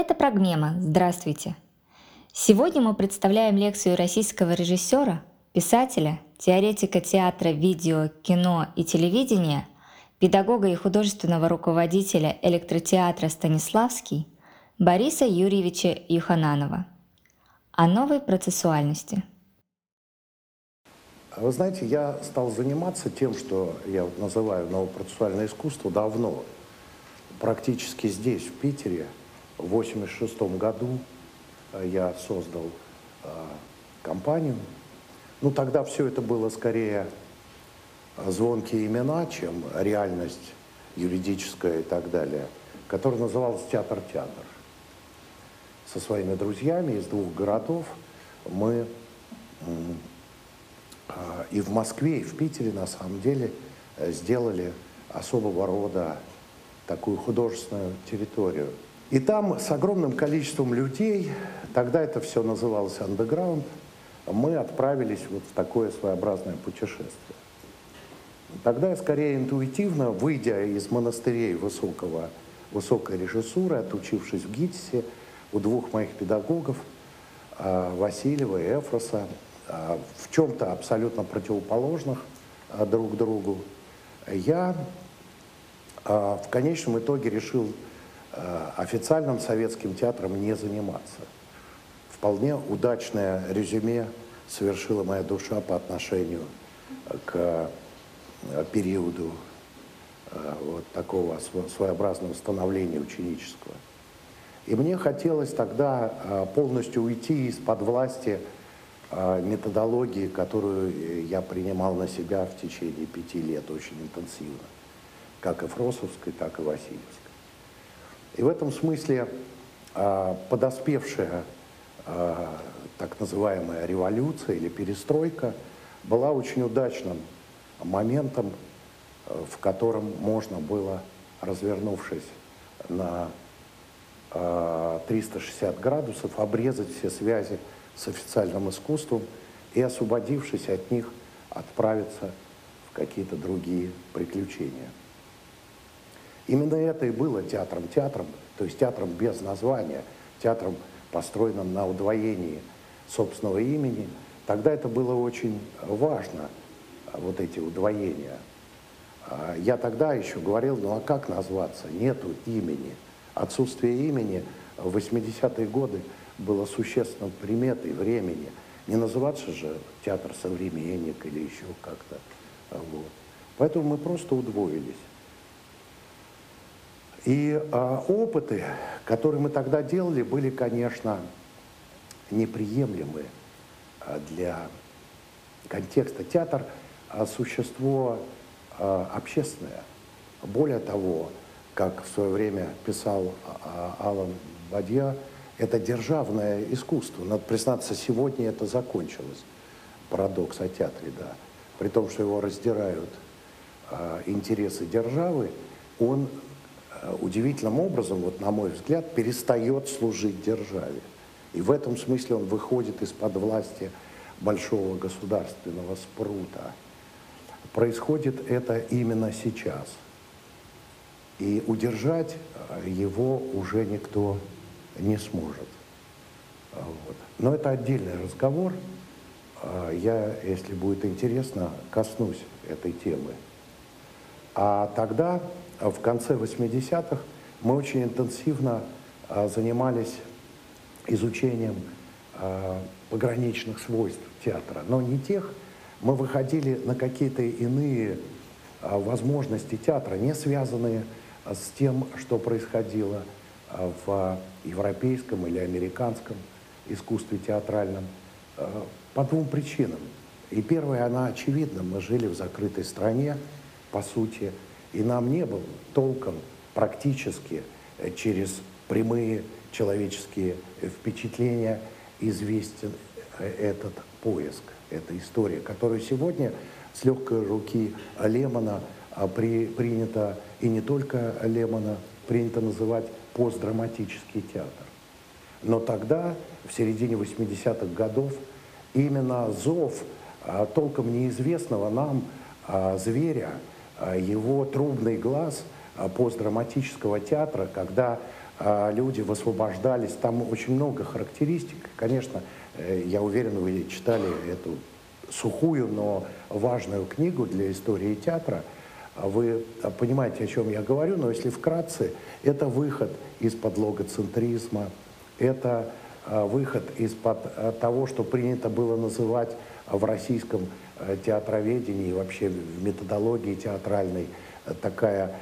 Это Прогмема. Здравствуйте. Сегодня мы представляем лекцию российского режиссера, писателя, теоретика театра, видео, кино и телевидения, педагога и художественного руководителя электротеатра «Станиславский» Бориса Юрьевича Юхананова о новой процессуальности. Вы знаете, я стал заниматься тем, что я называю новопроцессуальное искусство давно. Практически здесь, в Питере, в 1986 году э, я создал э, компанию. Ну, тогда все это было скорее э, звонкие имена, чем реальность юридическая и так далее, которая называлась «Театр-театр». Со своими друзьями из двух городов мы и в Москве, и в Питере, на самом деле, сделали особого рода такую художественную территорию – и там с огромным количеством людей, тогда это все называлось андеграунд, мы отправились вот в такое своеобразное путешествие. Тогда я скорее интуитивно, выйдя из монастырей высокого, высокой режиссуры, отучившись в ГИТИСе, у двух моих педагогов, а, Васильева и Эфроса, а, в чем-то абсолютно противоположных а, друг другу, я в конечном итоге решил Э, официальным советским театром не заниматься. Вполне удачное резюме совершила моя душа по отношению к э, периоду э, вот такого своеобразного становления ученического. И мне хотелось тогда полностью уйти из-под власти методологии, которую я принимал на себя в течение пяти лет очень интенсивно, как и Фросовской, так и Васильевской. И в этом смысле э, подоспевшая э, так называемая революция или перестройка была очень удачным моментом, э, в котором можно было, развернувшись на 360 градусов, обрезать все связи с официальным искусством и, освободившись от них, отправиться в какие-то другие приключения. Именно это и было театром. Театром, то есть театром без названия, театром, построенным на удвоении собственного имени. Тогда это было очень важно, вот эти удвоения. А, я тогда еще говорил, ну а как назваться? Нету имени. Отсутствие имени в 80-е годы было существенной приметой времени. Не называться же театр современник или еще как-то. Вот. Поэтому мы просто удвоились. И э, опыты, которые мы тогда делали, были, конечно, неприемлемы а, для контекста. Театр э, – существо э, общественное. Более того, как в свое время писал э, Алан Бадья, это державное искусство. Надо признаться, сегодня это закончилось. Парадокс о театре, да. При том, что его раздирают э, интересы державы, он удивительным образом, вот на мой взгляд, перестает служить державе. И в этом смысле он выходит из-под власти большого государственного спрута. Происходит это именно сейчас. И удержать э, его уже никто не сможет. Вот. Но это отдельный разговор. Э, я, если будет интересно, коснусь этой темы. А тогда в конце 80-х мы очень интенсивно а, занимались изучением а, пограничных свойств театра, но не тех, мы выходили на какие-то иные а, возможности театра, не связанные с тем, что происходило в европейском или американском искусстве театральном, по двум причинам. И первая, она очевидна, мы жили в закрытой стране, по сути, и нам не было толком практически э, через прямые человеческие впечатления известен э, этот поиск, эта история, которую сегодня с легкой руки Лемона а, при, принято, и не только Лемона, принято называть постдраматический театр. Но тогда, в середине 80-х годов, именно зов а, толком неизвестного нам а, зверя, его трубный глаз а, постдраматического театра, когда а, люди высвобождались. Там очень много характеристик. Конечно, э, я уверен, вы читали эту сухую, но важную книгу для истории театра. Вы понимаете, о чем я говорю, но если вкратце, это выход из-под логоцентризма, это а, выход из-под а, того, что принято было называть в российском э, театроведении, вообще в методологии театральной, э, такая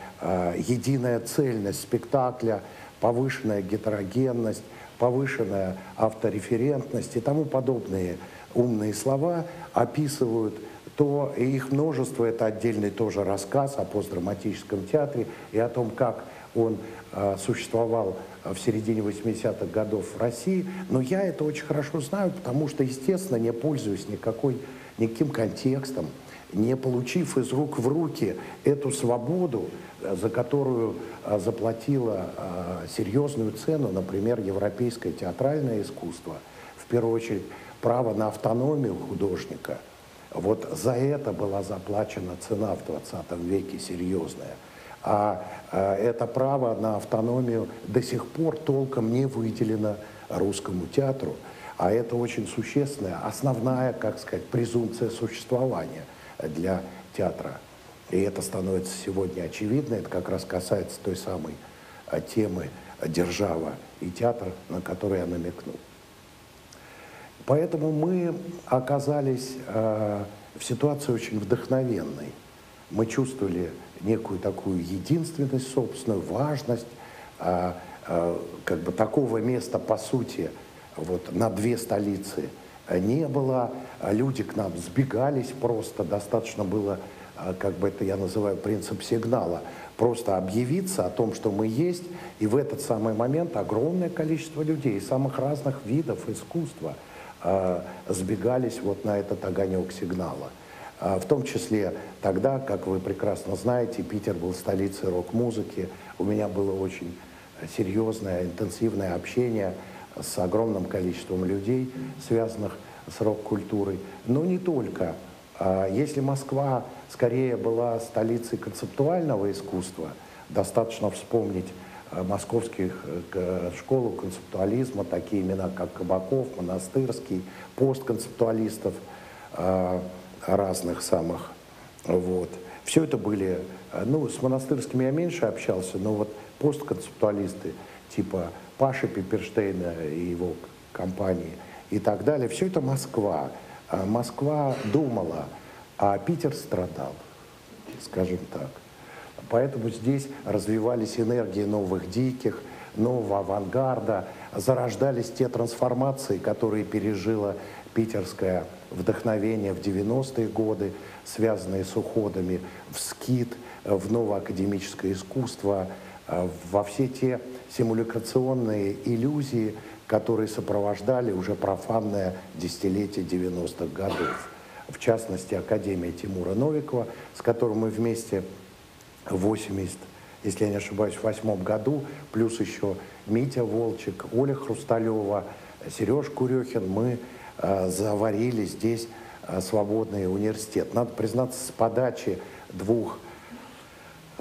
единая цельность спектакля – повышенная гетерогенность, повышенная автореферентность и тому подобные умные слова описывают то, и их множество, это отдельный тоже рассказ о постдраматическом театре и о том, как он э, существовал в середине 80-х годов в России. Но я это очень хорошо знаю, потому что, естественно, не пользуюсь никакой, никаким контекстом, не получив из рук в руки эту свободу, за которую а, заплатила а, серьезную цену, например, европейское театральное искусство, в первую очередь право на автономию художника. Вот за это была заплачена цена в 20 веке серьезная. А это право на автономию до сих пор толком не выделено русскому театру. А это очень существенная, основная, как сказать, презумпция существования для театра. И это становится сегодня очевидно, это как раз касается той самой а, темы «Держава и театр», на который я намекнул. Поэтому мы оказались э, в ситуации очень вдохновенной. Мы чувствовали некую такую единственность собственную, важность, э, э, как бы такого места, по сути, вот на две столицы не было. Люди к нам сбегались просто, достаточно было а, как бы это я называю принцип сигнала, просто объявиться о том, что мы есть, и в этот самый момент огромное количество людей самых разных видов искусства э, сбегались вот на этот огонек сигнала. В том числе тогда, как вы прекрасно знаете, Питер был столицей рок-музыки, у меня было очень серьезное, интенсивное общение с огромным количеством людей, связанных с рок-культурой, но не только. Если Москва скорее была столицей концептуального искусства. Достаточно вспомнить э, московских э, школу концептуализма, такие имена, как Кабаков, Монастырский, постконцептуалистов э, разных самых. Вот. Все это были, ну, с монастырскими я меньше общался, но вот постконцептуалисты типа Паши Пиперштейна и его компании и так далее, все это Москва. Москва думала, а Питер страдал, скажем так. Поэтому здесь развивались энергии новых диких, нового авангарда, зарождались те трансформации, которые пережила питерское вдохновение в 90-е годы, связанные с уходами в скит, в новоакадемическое искусство, во все те симулякационные иллюзии, которые сопровождали уже профанное десятилетие 90-х годов в частности, Академия Тимура Новикова, с которым мы вместе в 80, если я не ошибаюсь, в восьмом году, плюс еще Митя Волчек, Оля Хрусталева, Сереж Курехин, мы э, заварили здесь э, свободный университет. Надо признаться, с подачи двух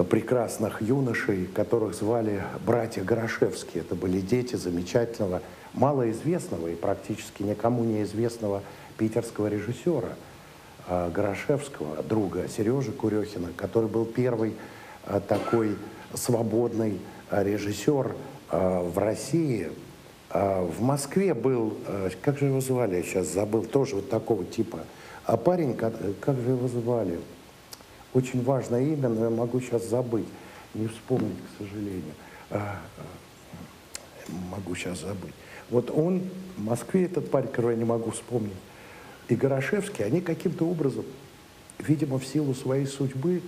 прекрасных юношей, которых звали братья Горошевские. Это были дети замечательного, малоизвестного и практически никому неизвестного питерского режиссера – Э, Горошевского, друга Сережи Курехина, который был первый э, такой свободный э, режиссер в России. В Москве был, как же его звали, я сейчас забыл, тоже вот такого типа. А парень, как, как же его звали? Очень важное имя, но я могу сейчас забыть, не вспомнить, к сожалению. Могу сейчас забыть. Вот он в Москве, этот парень, которого я не могу вспомнить, и Горошевский, они каким-то образом, видимо, в силу своей судьбы,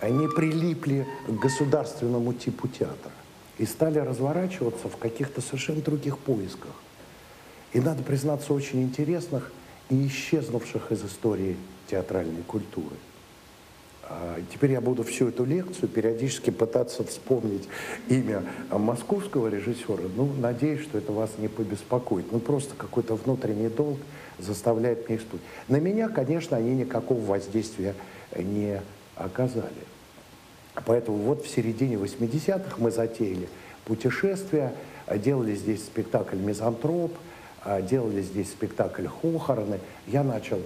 они прилипли к государственному типу театра и стали разворачиваться в каких-то совершенно других поисках. И, надо признаться, очень интересных и исчезнувших из истории театральной культуры. А теперь я буду всю эту лекцию периодически пытаться вспомнить имя московского режиссера. Ну, надеюсь, что это вас не побеспокоит. Ну, просто какой-то внутренний долг – заставляет меня испытывать. На меня, конечно, они никакого воздействия не оказали. Поэтому вот в середине 80-х мы затеяли путешествия, делали здесь спектакль «Мизантроп», делали здесь спектакль «Хохороны». Я начал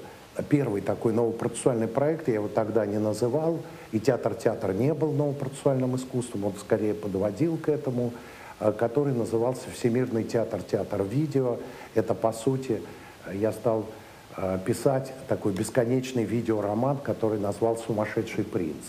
первый такой новопроцессуальный проект, я его тогда не называл, и театр-театр не был новопроцессуальным искусством, он скорее подводил к этому, который назывался «Всемирный театр-театр видео». Это, по сути, я стал писать такой бесконечный видеороман, который назвал «Сумасшедший принц».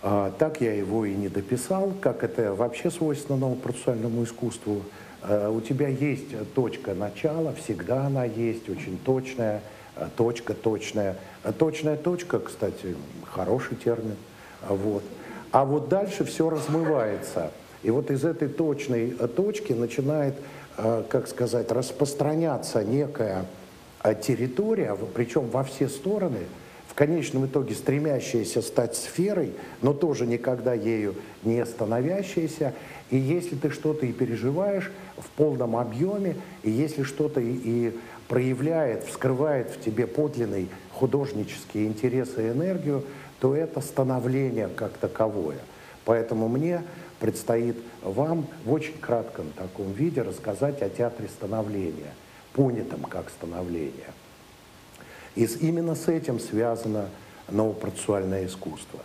А, так я его и не дописал, как это вообще свойственно новопроцессуальному искусству. А, у тебя есть точка начала, всегда она есть, очень точная, а, точка точная. Точная точка, кстати, хороший термин. Вот. А вот дальше все размывается. И вот из этой точной точки начинает, как сказать, распространяться некая территория, причем во все стороны – конечном итоге стремящаяся стать сферой, но тоже никогда ею не становящаяся. И если ты что-то и переживаешь в полном объеме, и если что-то и, и проявляет, вскрывает в тебе подлинный художнический интерес и энергию, то это становление как таковое. Поэтому мне предстоит вам в очень кратком таком виде рассказать о театре становления, понятом как становление. И именно с этим связано новопроцессуальное искусство.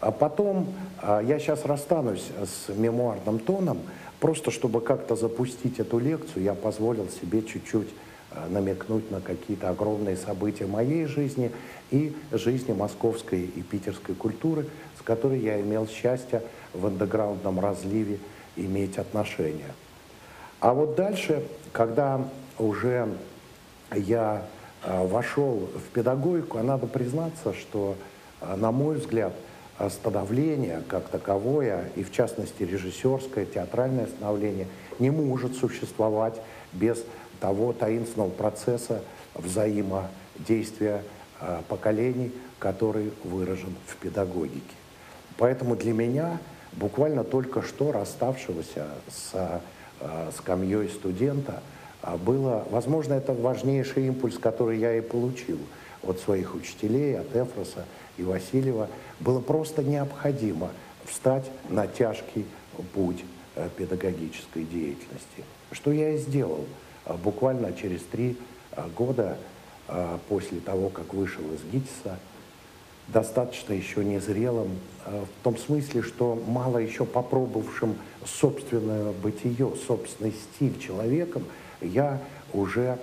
А потом, а, я сейчас расстанусь с мемуарным тоном, просто чтобы как-то запустить эту лекцию, я позволил себе чуть-чуть а, намекнуть на какие-то огромные события моей жизни и жизни московской и питерской культуры, с которой я имел счастье в андеграундном разливе иметь отношения. А вот дальше, когда уже я Э, вошел в педагогику, а надо признаться, что, на мой взгляд, становление как таковое, и в частности режиссерское, театральное становление, не может существовать без того таинственного процесса взаимодействия э, поколений, который выражен в педагогике. Поэтому для меня, буквально только что расставшегося с скамьей студента, а было, возможно, это важнейший импульс, который я и получил от своих учителей, от Эфроса и Васильева. Было просто необходимо встать на тяжкий путь э, педагогической деятельности. Что я и сделал э, буквально через три э, года после того, как вышел из ГИТИСа, достаточно еще незрелым, в том смысле, что мало еще попробовавшим собственное бытие, собственный стиль человеком – я уже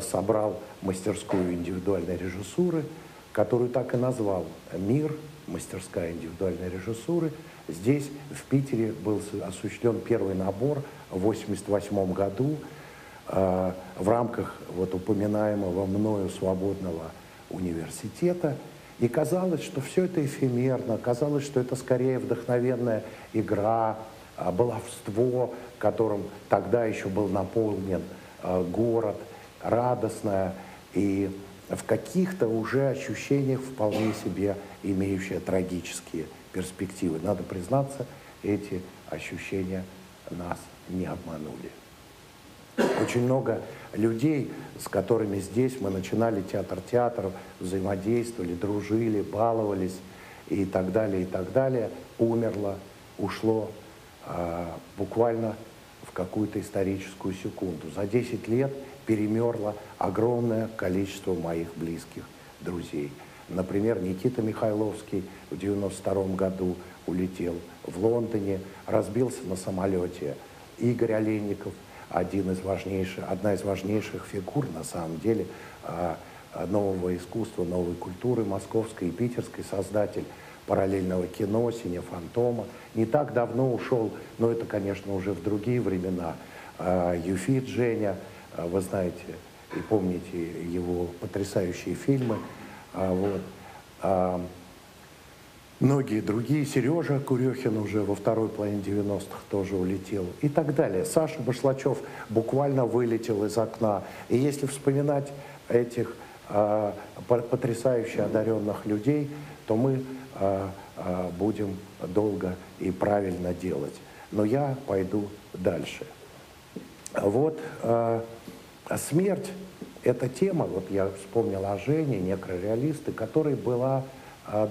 собрал мастерскую индивидуальной режиссуры, которую так и назвал «Мир», мастерская индивидуальной режиссуры. Здесь, в Питере, был осуществлен первый набор в 1988 году э, в рамках вот упоминаемого мною свободного университета. И казалось, что все это эфемерно, казалось, что это скорее вдохновенная игра, а, баловство, которым тогда еще был наполнен а, город, радостное и в каких-то уже ощущениях вполне себе имеющие трагические перспективы. Надо признаться, эти ощущения нас не обманули. Очень много людей, с которыми здесь мы начинали театр театров, взаимодействовали, дружили, баловались и так далее, и так далее, умерло, ушло а, буквально в какую-то историческую секунду. За 10 лет перемерло огромное количество моих близких друзей. Например, Никита Михайловский в 92 году улетел в Лондоне, разбился на самолете. Игорь Олейников, один из важнейших, одна из важнейших фигур, на самом деле, а, нового искусства, новой культуры московской и питерской, создатель параллельного кино, «Сине фантома». Не так давно ушел, но это, конечно, уже в другие времена, а, Юфит Женя, а, вы знаете и помните его потрясающие фильмы. А, вот. Многие другие, Сережа Курехин уже во второй половине 90-х тоже улетел и так далее. Саша Башлачев буквально вылетел из окна. И если вспоминать этих потрясающе одаренных людей, то мы а, а, будем долго и правильно делать. Но я пойду дальше. Вот а, смерть – это тема, вот я вспомнил о Жене, некрореалисты, которой была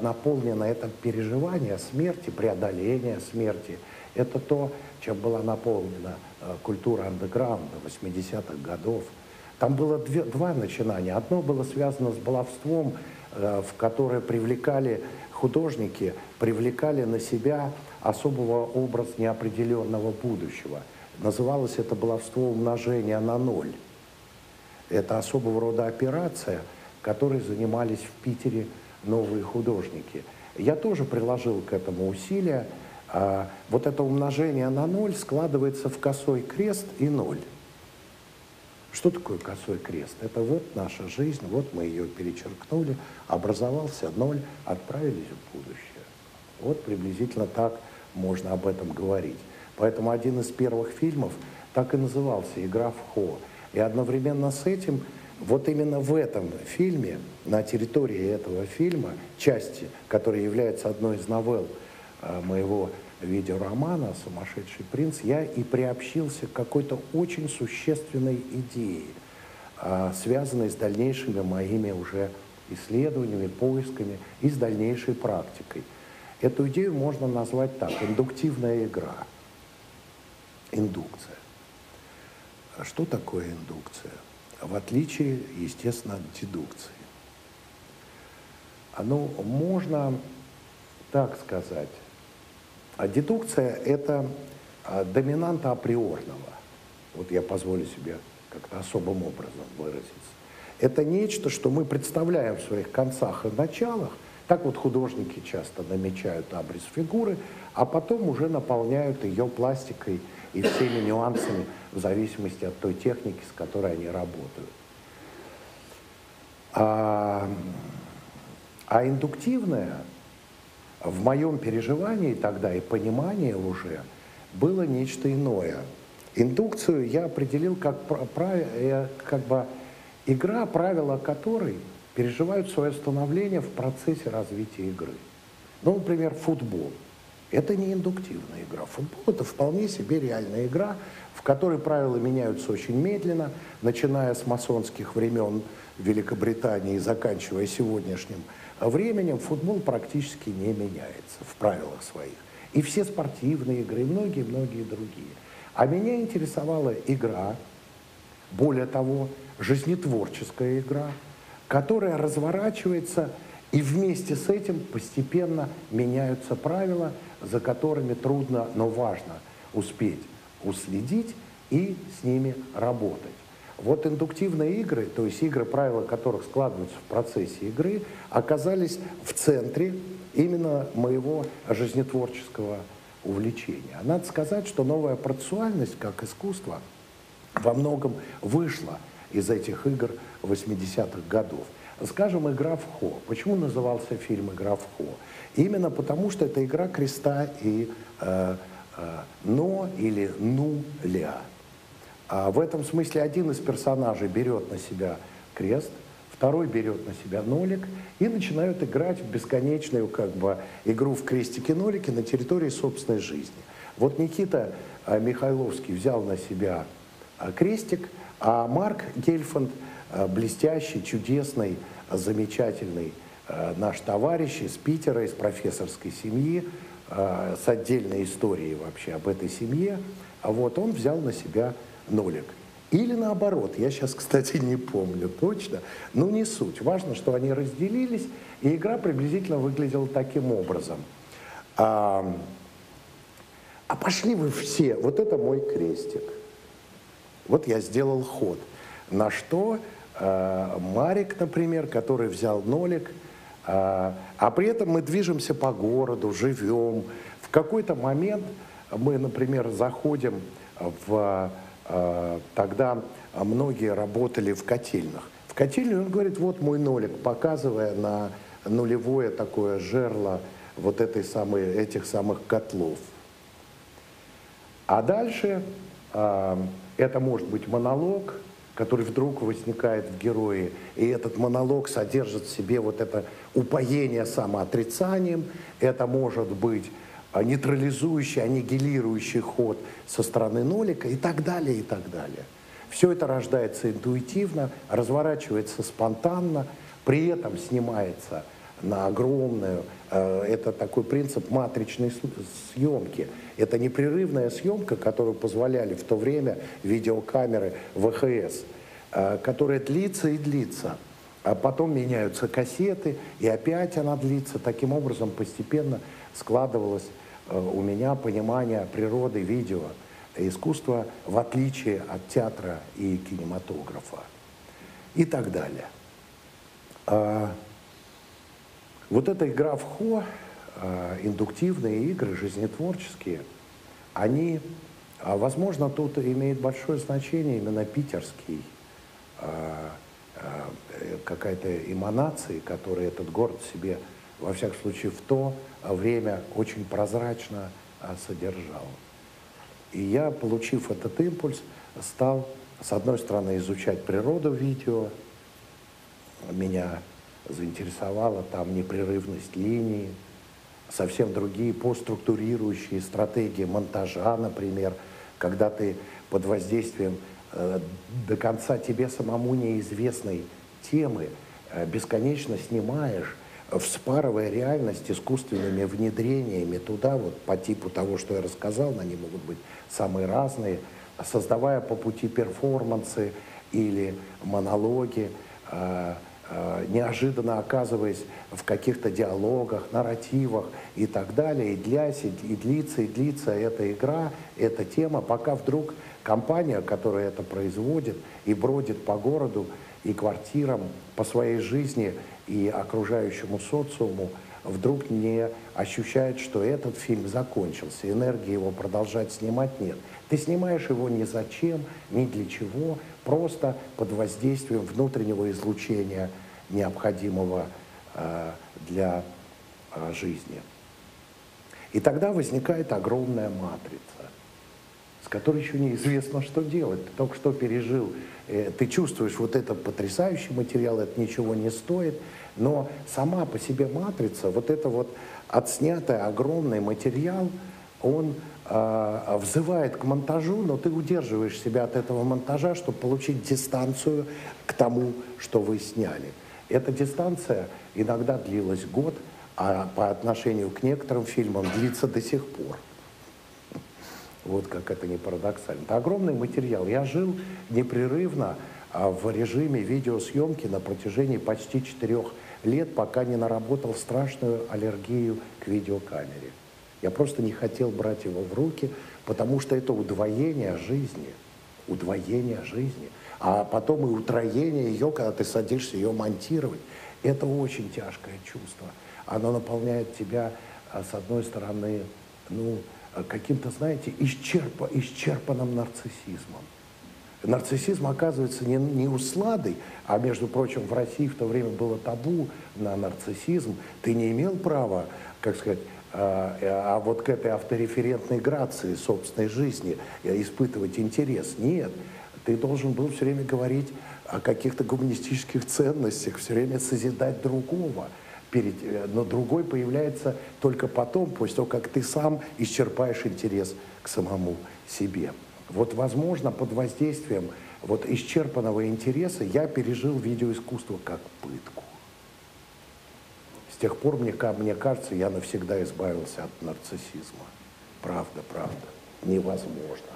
наполнена это переживание смерти, преодоление смерти Это то, чем была наполнена э, культура андеграунда 80-х годов. Там было две, два начинания. Одно было связано с баловством, э, в которое привлекали художники, привлекали на себя особого образ неопределенного будущего. Называлось это баловство умножения на ноль. Это особого рода операция, которой занимались в Питере новые художники. Я тоже приложил к этому усилия. А, вот это умножение на ноль складывается в косой крест и ноль. Что такое косой крест? Это вот наша жизнь, вот мы ее перечеркнули, образовался ноль, отправились в будущее. Вот приблизительно так можно об этом говорить. Поэтому один из первых фильмов так и назывался «Игра в Хо». И одновременно с этим, вот именно в этом фильме, на территории этого фильма, части, которая является одной из новелл э, моего видеоромана «Сумасшедший принц», я и приобщился к какой-то очень существенной идее, э, связанной с дальнейшими моими уже исследованиями, поисками и с дальнейшей практикой. Эту идею можно назвать так – индуктивная игра, индукция. А что такое индукция? В отличие, естественно, от дедукции. Оно можно так сказать. А дедукция – это а, доминанта априорного. Вот я позволю себе как-то особым образом выразиться. Это нечто, что мы представляем в своих концах и началах, так вот художники часто намечают образ фигуры, а потом уже наполняют ее пластикой и всеми нюансами в зависимости от той техники, с которой они работают. А, а индуктивное в моем переживании тогда и понимании уже было нечто иное. Индукцию я определил как, э, как бы игра, правила которой переживают свое становление в процессе развития игры. Ну, например, футбол – это не индуктивная игра. Футбол – это вполне себе реальная игра, в которой правила меняются очень медленно, начиная с масонских времен Великобритании и заканчивая сегодняшним временем, футбол практически не меняется в правилах своих. И все спортивные игры, и многие-многие другие. А меня интересовала игра, более того, жизнетворческая игра, которая разворачивается, и вместе с этим постепенно меняются правила – за которыми трудно, но важно успеть уследить и с ними работать. Вот индуктивные игры, то есть игры, правила которых складываются в процессе игры, оказались в центре именно моего жизнетворческого увлечения. Надо сказать, что новая процессуальность как искусство во многом вышла из этих игр 80-х годов. Скажем, «Игра в Хо». Почему назывался фильм «Игра в Хо»? Именно потому, что это игра креста и э, э, «но» или «ну-ля». А в этом смысле один из персонажей берет на себя крест, второй берет на себя нолик и начинают играть в бесконечную как бы, игру в крестики-нолики на территории собственной жизни. Вот Никита э, Михайловский взял на себя э, крестик, а Марк Гельфанд, блестящий, чудесный, замечательный Э, наш товарищ из Питера, из профессорской семьи, э, с отдельной историей вообще об этой семье, а вот он взял на себя нолик. Или наоборот, я сейчас, кстати, не помню точно, но не суть. Важно, что они разделились, и игра приблизительно выглядела таким образом. А, а пошли вы все, вот это мой крестик. Вот я сделал ход. На что э, Марик, например, который взял нолик – а, а при этом мы движемся по городу, живем. В какой-то момент мы, например, заходим в... А, тогда многие работали в котельных. В котельне он говорит, вот мой нолик, показывая на нулевое такое жерло вот этой самой, этих самых котлов. А дальше э, это может быть монолог, который вдруг возникает в герое, и этот монолог содержит в себе вот это упоение самоотрицанием, это может быть а, нейтрализующий, аннигилирующий ход со стороны нолика и так далее, и так далее. Все это рождается интуитивно, разворачивается спонтанно, при этом снимается на огромную. Э, это такой принцип матричной съемки. Это непрерывная съемка, которую позволяли в то время видеокамеры ВХС, э, которая длится и длится. А потом меняются кассеты, и опять она длится. Таким образом постепенно складывалось э, у меня понимание природы видео искусства в отличие от театра и кинематографа и так далее. А, вот эта игра в хо, индуктивные игры, жизнетворческие, они, а, возможно, тут имеет большое значение именно питерский, какая-то эманация, которую этот город себе, во всяком случае, в то время очень прозрачно содержал. И я, получив этот импульс, стал, с одной стороны, изучать природу видео. Меня заинтересовала там непрерывность линии, совсем другие постструктурирующие стратегии монтажа, например, когда ты под воздействием э, до конца тебе самому неизвестной темы э, бесконечно снимаешь вспарывая реальность искусственными внедрениями туда, вот по типу того, что я рассказал, они могут быть самые разные, создавая по пути перформансы или монологи, э, э, неожиданно оказываясь в каких-то диалогах, нарративах и так далее, и длясь, и длится, и длится эта игра, эта тема, пока вдруг компания, которая это производит и бродит по городу и квартирам по своей жизни и окружающему социуму вдруг не ощущает, что этот фильм закончился, энергии его продолжать снимать нет. Ты снимаешь его ни зачем, ни для чего, просто под воздействием внутреннего излучения, необходимого э, для э, жизни. И тогда возникает огромная матрица, с которой еще неизвестно, что делать. Ты только что пережил, э, ты чувствуешь вот этот потрясающий материал, это ничего не стоит – но сама по себе матрица, вот это вот отснятый огромный материал, он э, взывает к монтажу, но ты удерживаешь себя от этого монтажа, чтобы получить дистанцию к тому, что вы сняли. Эта дистанция иногда длилась год, а по отношению к некоторым фильмам длится до сих пор. Вот как это не парадоксально. Это огромный материал. Я жил непрерывно а, в режиме видеосъемки на протяжении почти четырех лет, пока не наработал страшную аллергию к видеокамере. Я просто не хотел брать его в руки, потому что это удвоение жизни. Удвоение жизни. А потом и утроение ее, когда ты садишься ее монтировать. Это очень тяжкое чувство. Оно наполняет тебя, а, с одной стороны, ну, каким-то, знаете, исчерпа, исчерпанным нарциссизмом нарциссизм оказывается не, не усладой, а, между прочим, в России в то время было табу на нарциссизм. Ты не имел права, как сказать, а, а вот к этой автореферентной грации собственной жизни испытывать интерес. Нет, ты должен был все время говорить о каких-то гуманистических ценностях, все время созидать другого. Э, но другой появляется только потом, после того, как ты сам исчерпаешь интерес к самому себе. Вот, возможно, под воздействием вот исчерпанного интереса я пережил видеоискусство как пытку. С тех пор, мне, мне кажется, я навсегда избавился от нарциссизма. Правда, правда. Невозможно.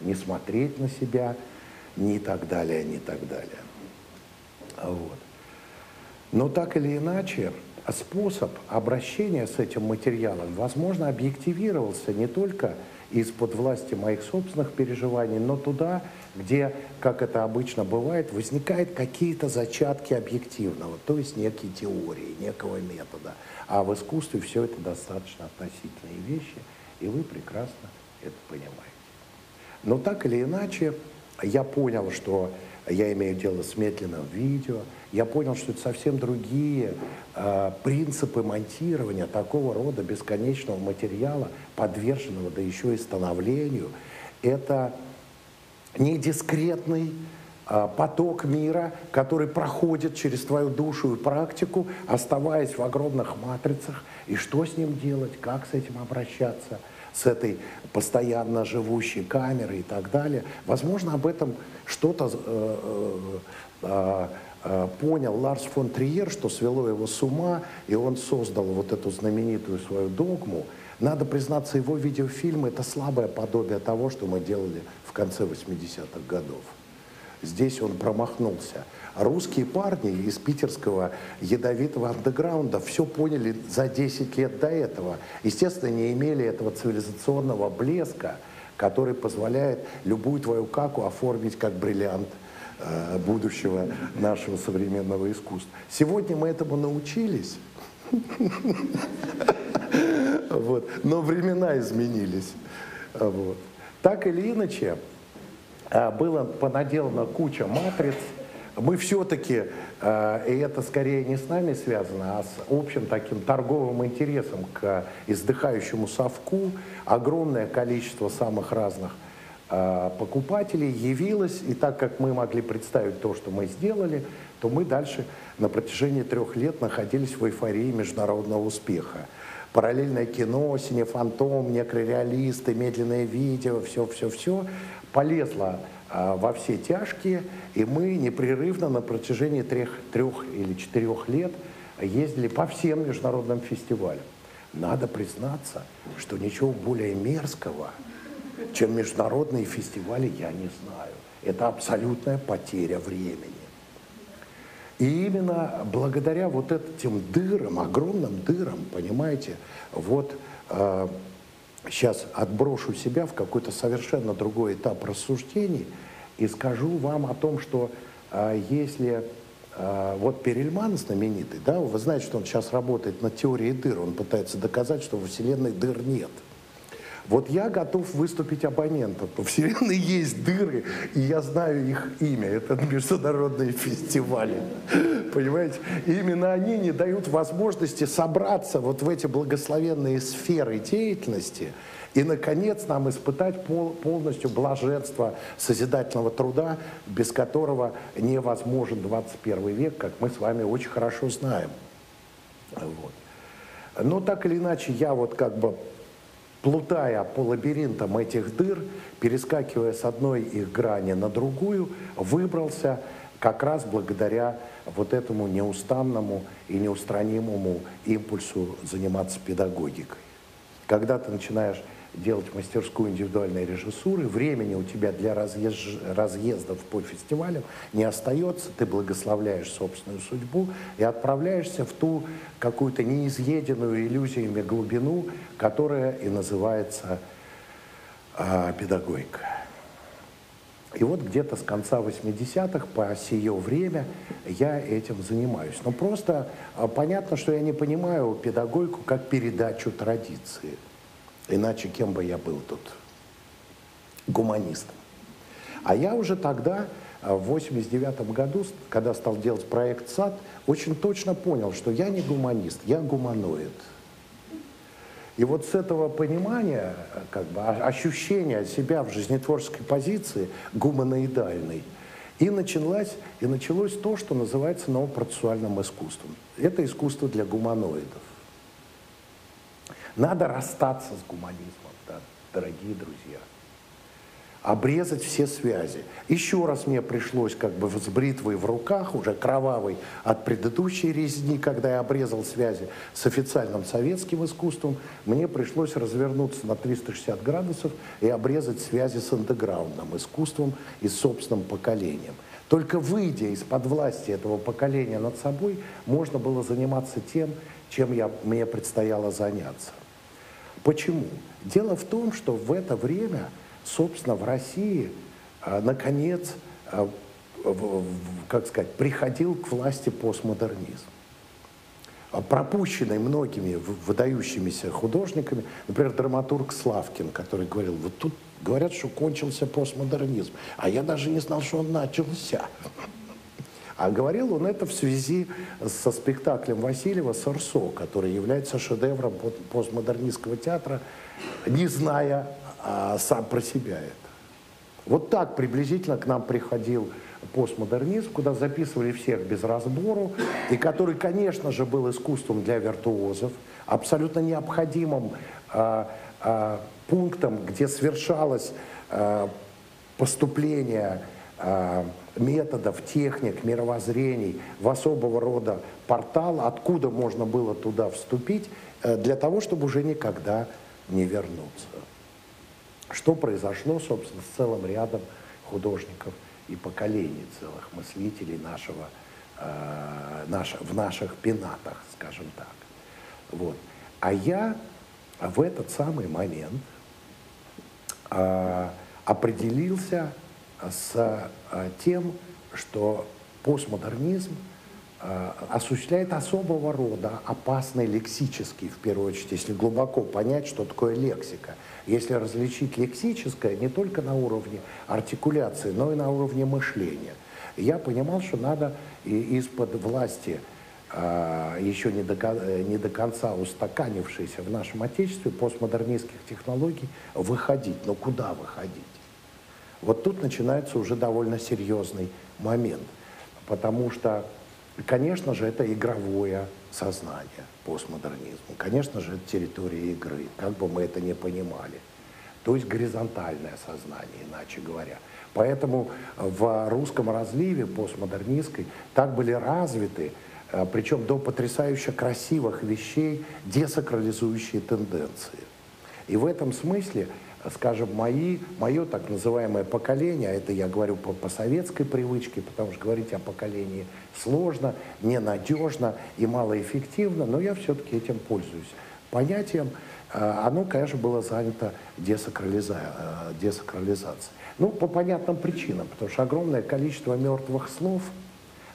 Не смотреть на себя, ни так далее, ни так далее. Вот. Но так или иначе, способ обращения с этим материалом, возможно, объективировался не только из-под власти моих собственных переживаний, но туда, где, как это обычно бывает, возникают какие-то зачатки объективного, то есть некие теории, некого метода. А в искусстве все это достаточно относительные вещи, и вы прекрасно это понимаете. Но так или иначе, я понял, что я имею дело с медленным видео, я понял, что это совсем другие э, принципы монтирования такого рода бесконечного материала, подверженного, да еще и становлению. Это не дискретный э, поток мира, который проходит через твою душу и практику, оставаясь в огромных матрицах. И что с ним делать, как с этим обращаться – с этой постоянно живущей камерой и так далее. Возможно, об этом что-то э, э, э, понял Ларс фон Триер, что свело его с ума, и он создал вот эту знаменитую свою догму, надо признаться, его видеофильм – это слабое подобие того, что мы делали в конце 80-х годов. Здесь он промахнулся. русские парни из питерского ядовитого андеграунда все поняли за 10 лет до этого. Естественно, не имели этого цивилизационного блеска, который позволяет любую твою каку оформить как бриллиант э, будущего нашего современного искусства. Сегодня мы этому научились. Вот. Но времена изменились. Вот. Так или иначе, а, было понаделана куча матриц. Мы все-таки, а, и это скорее не с нами связано, а с общим таким торговым интересом к издыхающему совку, огромное количество самых разных покупателей явилось, и так как мы могли представить то, что мы сделали, то мы дальше на протяжении трех лет находились в эйфории международного успеха параллельное кино, синефантом, некрореалисты, медленное видео, все-все-все полезло а, во все тяжкие, и мы непрерывно на протяжении трех, трех или четырех лет ездили по всем международным фестивалям. Надо признаться, что ничего более мерзкого, чем международные фестивали, я не знаю. Это абсолютная потеря времени. И именно благодаря вот этим дырам, огромным дырам, понимаете, вот э, сейчас отброшу себя в какой-то совершенно другой этап рассуждений и скажу вам о том, что э, если э, вот Перельман знаменитый, да, вы знаете, что он сейчас работает над теорией дыр, он пытается доказать, что во Вселенной дыр нет – вот я готов выступить абонентом. По Вселенной есть дыры, и я знаю их имя. Это международные фестивали. Понимаете? И именно они не дают возможности собраться вот в эти благословенные сферы деятельности и, наконец, нам испытать пол, полностью блаженство созидательного труда, без которого невозможен 21 век, как мы с вами очень хорошо знаем. Вот. Но так или иначе, я вот как бы плутая по лабиринтам этих дыр, перескакивая с одной их грани на другую, выбрался как раз благодаря вот этому неустанному и неустранимому импульсу заниматься педагогикой. Когда ты начинаешь делать мастерскую индивидуальной режиссуры, времени у тебя для разъезд... разъездов по фестивалям не остается, ты благословляешь собственную судьбу и отправляешься в ту какую-то неизъеденную иллюзиями глубину, которая и называется э, педагогика. И вот где-то с конца 80-х по сие время я этим занимаюсь. Но просто а, понятно, что я не понимаю педагогику как передачу традиции. Иначе кем бы я был тут? Гуманистом. А я уже тогда, э, в 89 году, когда стал делать проект «САД», очень точно понял, что я не гуманист, я гуманоид. И вот с этого понимания, э, как бы, ощущения себя в жизнетворческой позиции гуманоидальной, и началось, и началось то, что называется новопроцессуальным искусством. Это искусство для гуманоидов. Надо расстаться с гуманизмом, да, дорогие друзья. Обрезать все связи. Еще раз мне пришлось как бы с бритвой в руках, уже кровавой от предыдущей резни, когда я обрезал связи с официальным советским искусством, мне пришлось развернуться на 360 градусов и обрезать связи с андеграундным искусством и собственным поколением. Только выйдя из-под власти этого поколения над собой, можно было заниматься тем, чем я, мне предстояло заняться. Почему? Дело в том, что в это время, собственно, в России, а, наконец, а, как сказать, приходил к власти постмодернизм а, пропущенный многими выдающимися художниками, например, драматург Славкин, который говорил, вот тут говорят, что кончился постмодернизм, а я даже не знал, что он начался. А говорил он это в связи со спектаклем Васильева «Сорсо», который является шедевром постмодернистского театра, не зная а, сам про себя это. Вот так приблизительно к нам приходил постмодернизм, куда записывали всех без разбору, и который, конечно же, был искусством для виртуозов, абсолютно необходимым а, а, пунктом, где совершалось а, поступление а, методов, техник, мировоззрений в особого рода портал, откуда можно было туда вступить, э, для того, чтобы уже никогда не вернуться. Что произошло, собственно, с целым рядом художников и поколений целых мыслителей нашего, э, наш, в наших пенатах, скажем так. Вот. А я в этот самый момент э, определился с э, тем, что постмодернизм э, осуществляет особого рода опасный лексический, в первую очередь, если глубоко понять, что такое лексика. Если различить лексическое не только на уровне артикуляции, но и на уровне мышления. Я понимал, что надо из-под власти э, еще не до, не до конца устаканившейся в нашем Отечестве постмодернистских технологий выходить. Но куда выходить? Вот тут начинается уже довольно серьезный момент, потому что, конечно же, это игровое сознание постмодернизма, конечно же, это территория игры, как бы мы это ни понимали. То есть горизонтальное сознание, иначе говоря. Поэтому в русском разливе постмодернистской так были развиты, э, причем до потрясающе красивых вещей, десакрализующие тенденции. И в этом смысле скажем, мои, мое так называемое поколение, а это я говорю по, по советской привычке, потому что говорить о поколении сложно, ненадежно и малоэффективно, но я все-таки этим пользуюсь. Понятием, э, оно, конечно, было занято десакрализа, э, десакрализацией. Ну, по понятным причинам, потому что огромное количество мертвых слов,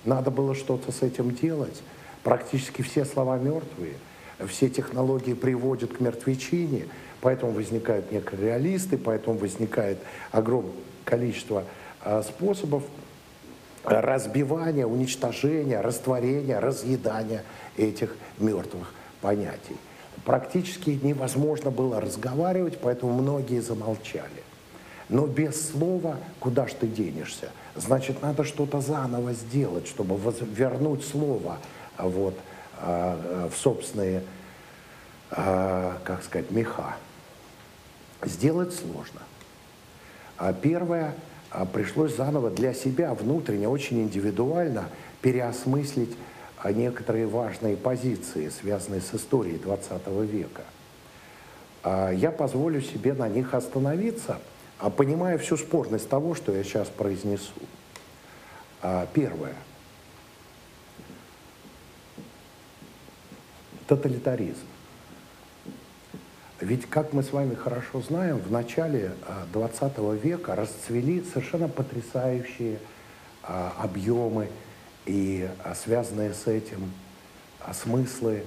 надо было что-то с этим делать. Практически все слова мертвые, все технологии приводят к мертвечине – Поэтому возникают некореалисты, поэтому возникает огромное количество а, способов разбивания, уничтожения, растворения, разъедания этих мертвых понятий. Практически невозможно было разговаривать, поэтому многие замолчали. Но без слова куда ж ты денешься? Значит, надо что-то заново сделать, чтобы вернуть слово вот, а, в собственные, а, как сказать, меха сделать сложно. А первое, а, пришлось заново для себя внутренне, очень индивидуально переосмыслить а, некоторые важные позиции, связанные с историей 20 века. А, я позволю себе на них остановиться, понимая всю спорность того, что я сейчас произнесу. Первое. Тоталитаризм. Ведь, как мы с вами хорошо знаем, в начале 20 а, века расцвели совершенно потрясающие а, объемы и а, связанные с этим смыслы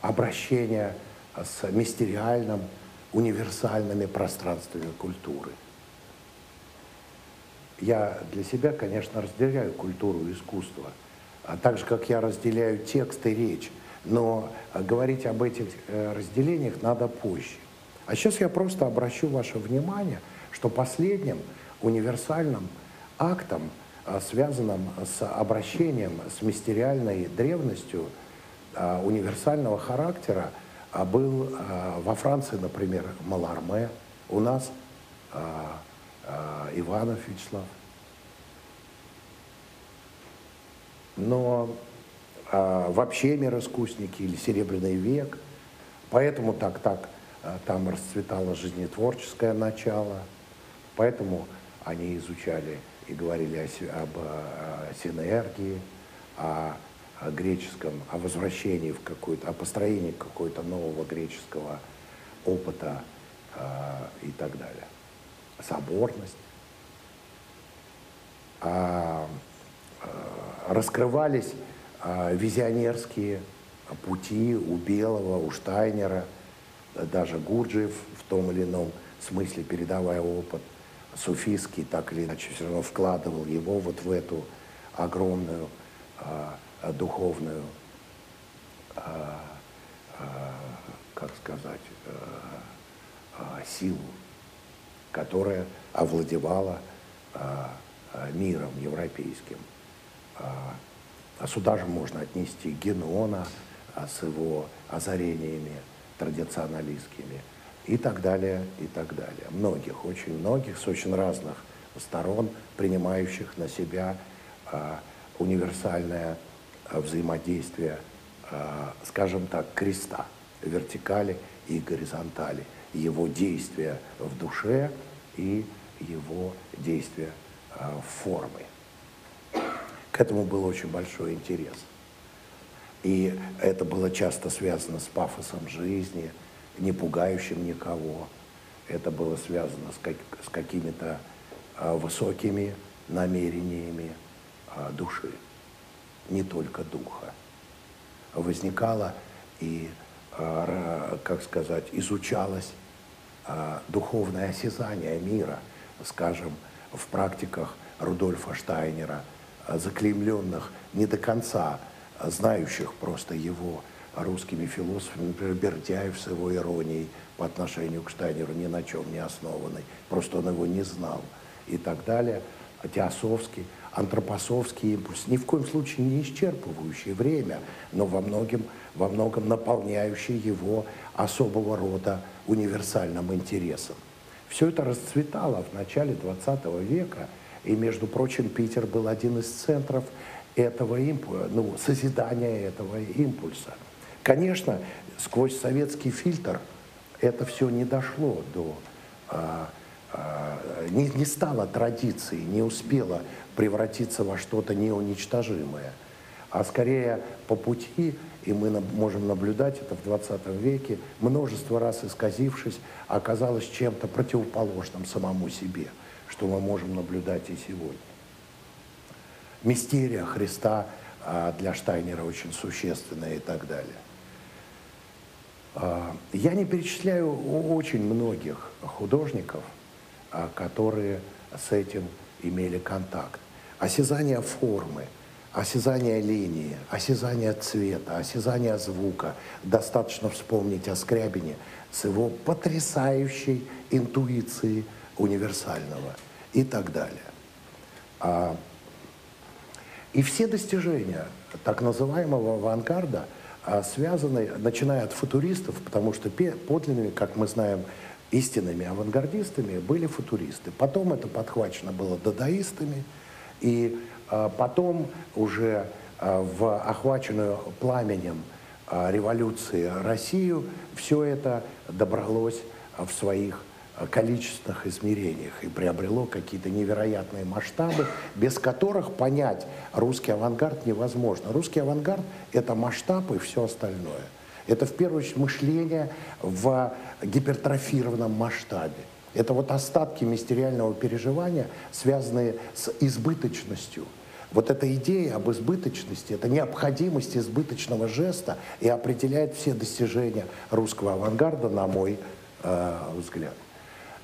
обращения с мистериальным, универсальными пространствами культуры. Я для себя, конечно, разделяю культуру и искусство, а так же, как я разделяю текст и речь – но говорить об этих э, разделениях надо позже. А сейчас я просто обращу ваше внимание, что последним универсальным актом, э, связанным с обращением с мистериальной древностью э, универсального характера, был во Франции, например, Маларме, у нас Иванов Вячеслав. Но а, вообще мироискусники или Серебряный век. Поэтому так, так а, там расцветало жизнетворческое начало. Поэтому они изучали и говорили о, об о синергии, о, о греческом, о возвращении в какой-то, о построении какого-то нового греческого опыта э, и так далее. Соборность. А, а, раскрывались а, визионерские пути у Белого, у Штайнера, даже Гурджиев в том или ином смысле, передавая опыт, суфийский так или иначе все равно вкладывал его вот в эту огромную а, духовную, а, а, как сказать, а, а, силу, которая овладевала а, миром европейским. А, сюда же можно отнести Генона а, с его озарениями традиционалистскими и так далее, и так далее. Многих, очень многих, с очень разных сторон, принимающих на себя а, универсальное а, взаимодействие, а, скажем так, креста, вертикали и горизонтали, его действия в душе и его действия а, в формы. К этому был очень большой интерес. И это было часто связано с пафосом жизни, не пугающим никого. Это было связано с, как, с какими-то а, высокими намерениями а, души, не только духа. Возникало и, а, как сказать, изучалось а, духовное осязание мира, скажем, в практиках Рудольфа Штайнера, заклеймленных не до конца знающих просто его русскими философами, например, Бердяев с его иронией по отношению к Штайнеру ни на чем не основанной, просто он его не знал и так далее, Теософский, антропосовский импульс, ни в коем случае не исчерпывающий время, но во многом, во многом наполняющий его особого рода универсальным интересом. Все это расцветало в начале 20 века, и, между прочим, Питер был один из центров этого импульса, ну, созидания этого импульса. Конечно, сквозь советский фильтр это все не дошло до, а, а, не, не стало традицией, не успело превратиться во что-то неуничтожимое, а скорее по пути, и мы на, можем наблюдать это в 20 веке, множество раз исказившись, оказалось чем-то противоположным самому себе, что мы можем наблюдать и сегодня мистерия Христа а, для Штайнера очень существенная и так далее. А, я не перечисляю очень многих художников, а, которые с этим имели контакт. Осязание формы, осязание линии, осязание цвета, осязание звука. Достаточно вспомнить о Скрябине с его потрясающей интуицией универсального и так далее. И все достижения так называемого авангарда а, связаны, начиная от футуристов, потому что подлинными, как мы знаем, истинными авангардистами были футуристы. Потом это подхвачено было дадаистами, и а, потом уже а, в охваченную пламенем революции Россию все это добралось в своих количественных измерениях и приобрело какие-то невероятные масштабы, без которых понять русский авангард невозможно. Русский авангард — это масштаб и все остальное. Это в первую очередь мышление в гипертрофированном масштабе. Это вот остатки мистериального переживания, связанные с избыточностью. Вот эта идея об избыточности, это необходимость избыточного жеста и определяет все достижения русского авангарда, на мой э, взгляд.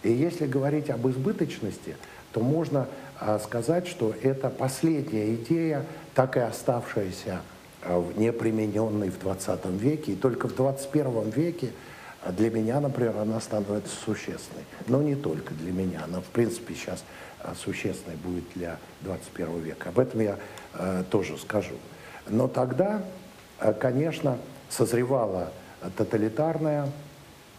И если говорить об избыточности, то можно а, сказать, что это последняя идея, так и оставшаяся а, непримененной в 20 веке. И только в 21 веке а, для меня, например, она становится существенной. Но не только для меня. Она, в принципе, сейчас существенной будет для 21 века. Об этом я тоже скажу. Но тогда, конечно, созревала тоталитарная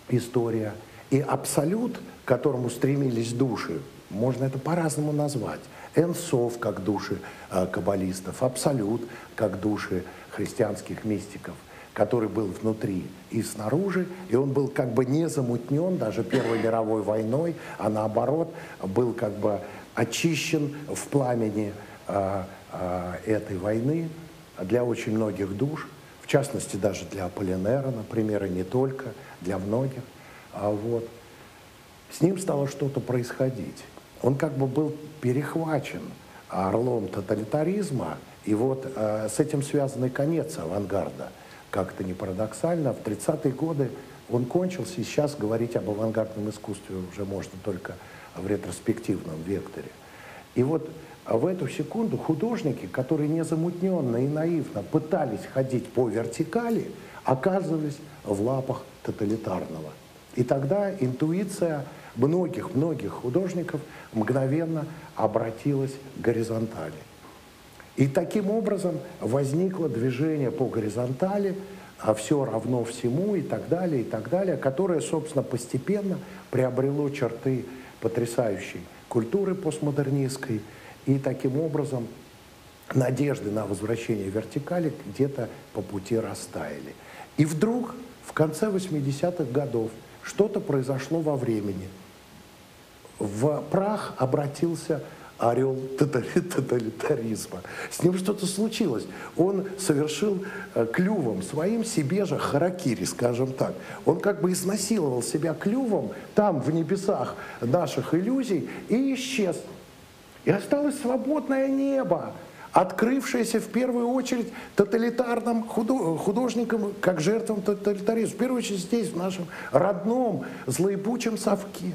история – и абсолют, к которому стремились души, можно это по-разному назвать. Энсов, как души э, каббалистов, абсолют, как души христианских мистиков, который был внутри и снаружи, и он был как бы не замутнен даже Первой мировой войной, а наоборот был как бы очищен в пламени э, э, этой войны для очень многих душ, в частности даже для Аполлинера, например, и не только, для многих. А вот с ним стало что-то происходить. Он как бы был перехвачен орлом тоталитаризма, и вот э, с этим связанный конец авангарда. Как-то не парадоксально, в 30-е годы он кончился, и сейчас говорить об авангардном искусстве уже можно только в ретроспективном векторе. И вот в эту секунду художники, которые незамутненно и наивно пытались ходить по вертикали, оказывались в лапах тоталитарного и тогда интуиция многих-многих художников мгновенно обратилась к горизонтали. И таким образом возникло движение по горизонтали, а все равно всему и так далее, и так далее, которое, собственно, постепенно приобрело черты потрясающей культуры постмодернистской, и таким образом надежды на возвращение вертикали где-то по пути растаяли. И вдруг в конце 80-х годов что-то произошло во времени. В прах обратился орел тоталитаризма. С ним что-то случилось. Он совершил э, клювом своим себе же харакири, скажем так. Он как бы изнасиловал себя клювом там, в небесах наших иллюзий, и исчез. И осталось свободное небо, открывшееся в первую очередь тоталитарным художникам, как жертвам тоталитаризма. В первую очередь здесь, в нашем родном злоебучем совке.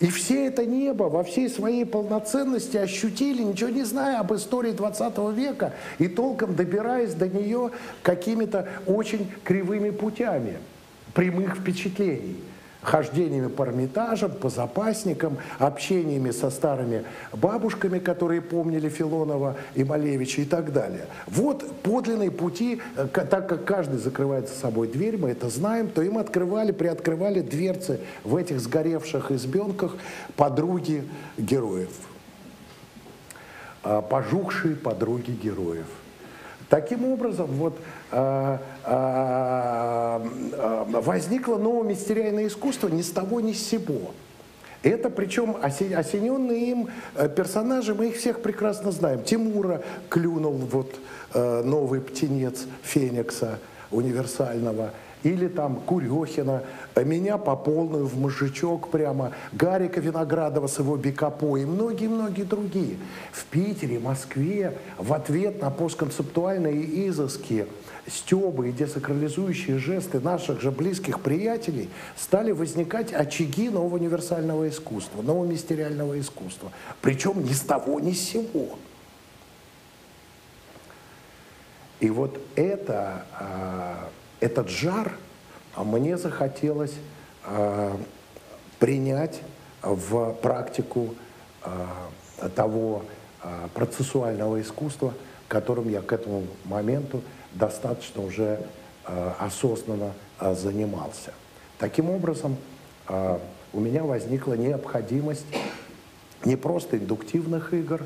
И все это небо во всей своей полноценности ощутили, ничего не зная об истории 20 века и толком добираясь до нее какими-то очень кривыми путями прямых впечатлений хождениями по Эрмитажам, по запасникам, общениями со старыми бабушками, которые помнили Филонова и Малевича и так далее. Вот подлинные пути, э, так как каждый закрывает за собой дверь, мы это знаем, то им открывали, приоткрывали дверцы в этих сгоревших избенках подруги героев. А, пожухшие подруги героев. Таким образом, вот а, а, а, возникло новое мистериальное искусство ни с того ни с сего. Это причем осененные им э, персонажи, мы их всех прекрасно знаем. Тимура клюнул вот э, новый птенец Феникса универсального – или там Курехина, меня по полную в мужичок прямо, Гарика Виноградова с его Бекапо и многие-многие другие. В Питере, Москве в ответ на постконцептуальные изыски, стебы и десакрализующие жесты наших же близких приятелей стали возникать очаги нового универсального искусства, нового мистериального искусства. Причем ни с того, ни с сего. И вот это а, этот жар а мне захотелось э, принять в практику э, того э, процессуального искусства, которым я к этому моменту достаточно уже осознанно занимался. Таким образом, у меня возникла необходимость не просто индуктивных игр,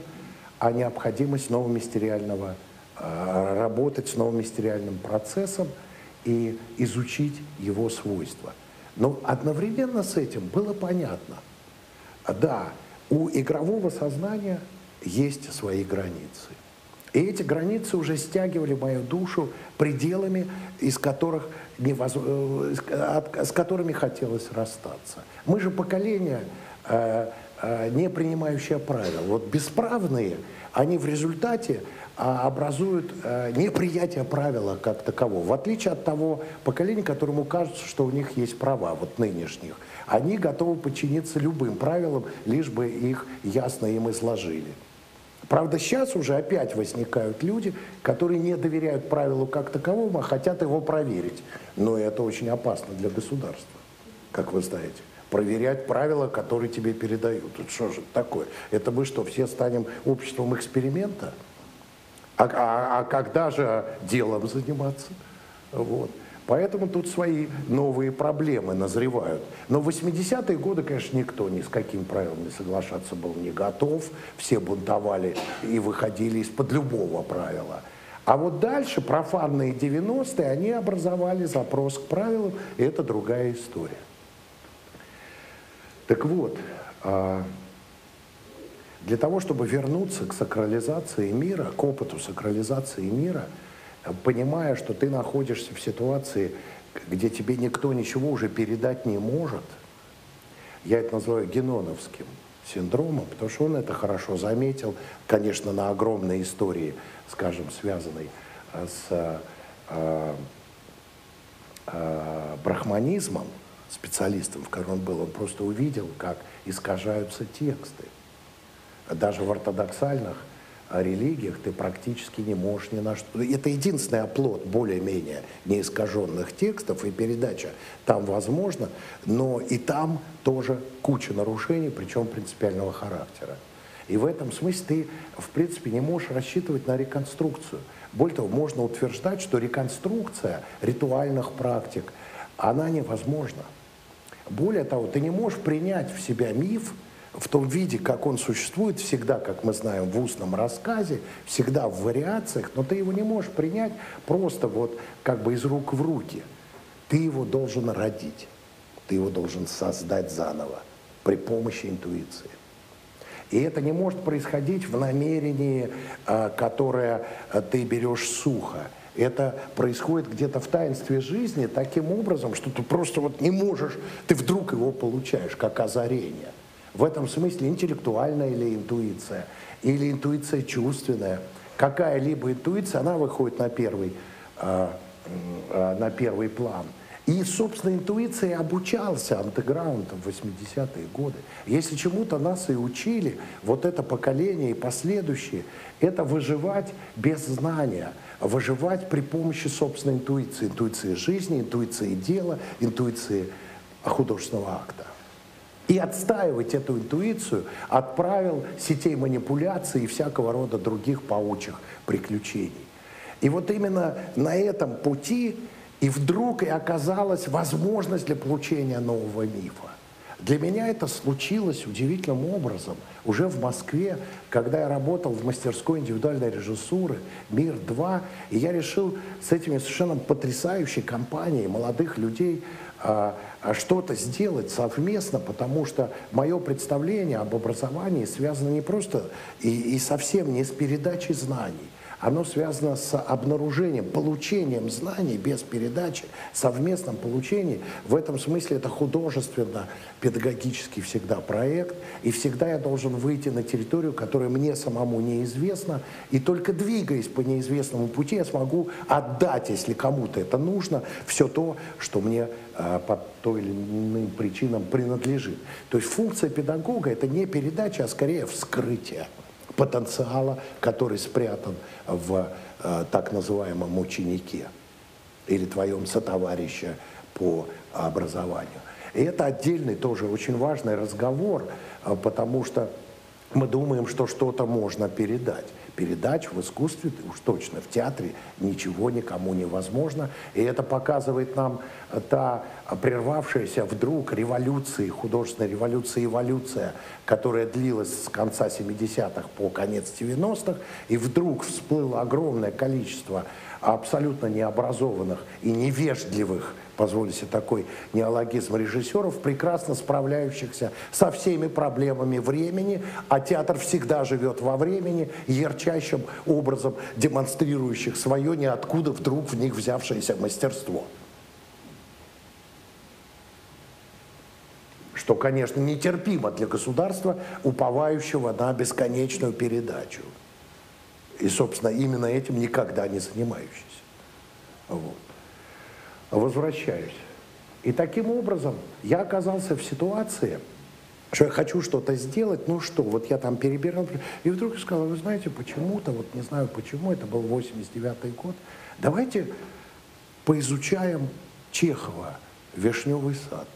а необходимость нового мистериального, э, работать с новым мистериальным процессом – и изучить его свойства. Но одновременно с этим было понятно, да, у игрового сознания есть свои границы. И эти границы уже стягивали мою душу пределами, из которых невоз... Э, с которыми хотелось расстаться. Мы же поколение, э, э, не принимающее правил. Вот бесправные, они в результате образуют э, неприятие правила как такового. В отличие от того поколения, которому кажется, что у них есть права, вот нынешних. Они готовы подчиниться любым правилам, лишь бы их ясно им изложили. Правда, сейчас уже опять возникают люди, которые не доверяют правилу как таковому, а хотят его проверить. Но это очень опасно для государства, как вы знаете. Проверять правила, которые тебе передают. Это что же такое? Это мы что, все станем обществом эксперимента? А, а, а когда же делом заниматься? Вот. Поэтому тут свои новые проблемы назревают. Но в 80-е годы, конечно, никто ни с каким правилами соглашаться был не готов. Все бунтовали и выходили из-под любого правила. А вот дальше, профанные 90-е, они образовали запрос к правилам, и это другая история. Так вот, а, для того, чтобы вернуться к сакрализации мира, к опыту сакрализации мира, понимая, что ты находишься в ситуации, где тебе никто ничего уже передать не может, я это называю геноновским синдромом, потому что он это хорошо заметил, конечно, на огромной истории, скажем, связанной э, с э, э, брахманизмом, специалистом, в котором он был, он просто увидел, как искажаются тексты даже в ортодоксальных а, религиях ты практически не можешь ни на что. Это единственный оплот более-менее неискаженных текстов, и передача там возможна, но и там тоже куча нарушений, причем принципиального характера. И в этом смысле ты, в принципе, не можешь рассчитывать на реконструкцию. Более того, можно утверждать, что реконструкция ритуальных практик, она невозможна. Более того, ты не можешь принять в себя миф, в том виде, как он существует, всегда, как мы знаем, в устном рассказе, всегда в вариациях, но ты его не можешь принять просто вот как бы из рук в руки. Ты его должен родить, ты его должен создать заново при помощи интуиции. И это не может происходить в намерении, а, которое а, ты берешь сухо. Это происходит где-то в таинстве жизни таким образом, что ты просто вот не можешь, ты вдруг его получаешь, как озарение. В этом смысле интеллектуальная или интуиция, или интуиция чувственная. Какая-либо интуиция, она выходит на первый, э, э, на первый план. И, собственно, интуицией обучался андеграундом в 80-е годы. Если чему-то нас и учили, вот это поколение и последующие, это выживать без знания, выживать при помощи собственной интуиции, интуиции жизни, интуиции дела, интуиции художественного акта и отстаивать эту интуицию от правил сетей манипуляций и всякого рода других паучьих приключений. И вот именно на этом пути и вдруг и оказалась возможность для получения нового мифа. Для меня это случилось удивительным образом уже в Москве, когда я работал в мастерской индивидуальной режиссуры «Мир-2», и я решил с этими совершенно потрясающей компанией молодых людей а что-то сделать совместно, потому что мое представление об образовании связано не просто и, и совсем не с передачей знаний, оно связано с обнаружением, получением знаний без передачи, совместным получением. В этом смысле это художественно-педагогический всегда проект. И всегда я должен выйти на территорию, которая мне самому неизвестна. И только двигаясь по неизвестному пути, я смогу отдать, если кому-то это нужно, все то, что мне э, по той или иным причинам принадлежит. То есть функция педагога – это не передача, а скорее вскрытие потенциала, который спрятан в э, так называемом ученике или твоем сотоварище по образованию. И это отдельный тоже очень важный разговор, э, потому что мы думаем, что что-то можно передать передач в искусстве, уж точно в театре, ничего никому невозможно. И это показывает нам та прервавшаяся вдруг революция, художественная революция, эволюция, которая длилась с конца 70-х по конец 90-х, и вдруг всплыло огромное количество абсолютно необразованных и невежливых позволю такой неологизм режиссеров, прекрасно справляющихся со всеми проблемами времени, а театр всегда живет во времени, ярчайшим образом демонстрирующих свое ниоткуда вдруг в них взявшееся мастерство. Что, конечно, нетерпимо для государства, уповающего на бесконечную передачу. И, собственно, именно этим никогда не занимающийся. Вот возвращаюсь. И таким образом я оказался в ситуации, что я хочу что-то сделать, ну что, вот я там перебирал, и вдруг сказал, вы знаете, почему-то, вот не знаю почему, это был 89-й год, давайте поизучаем Чехова «Вишневый сад».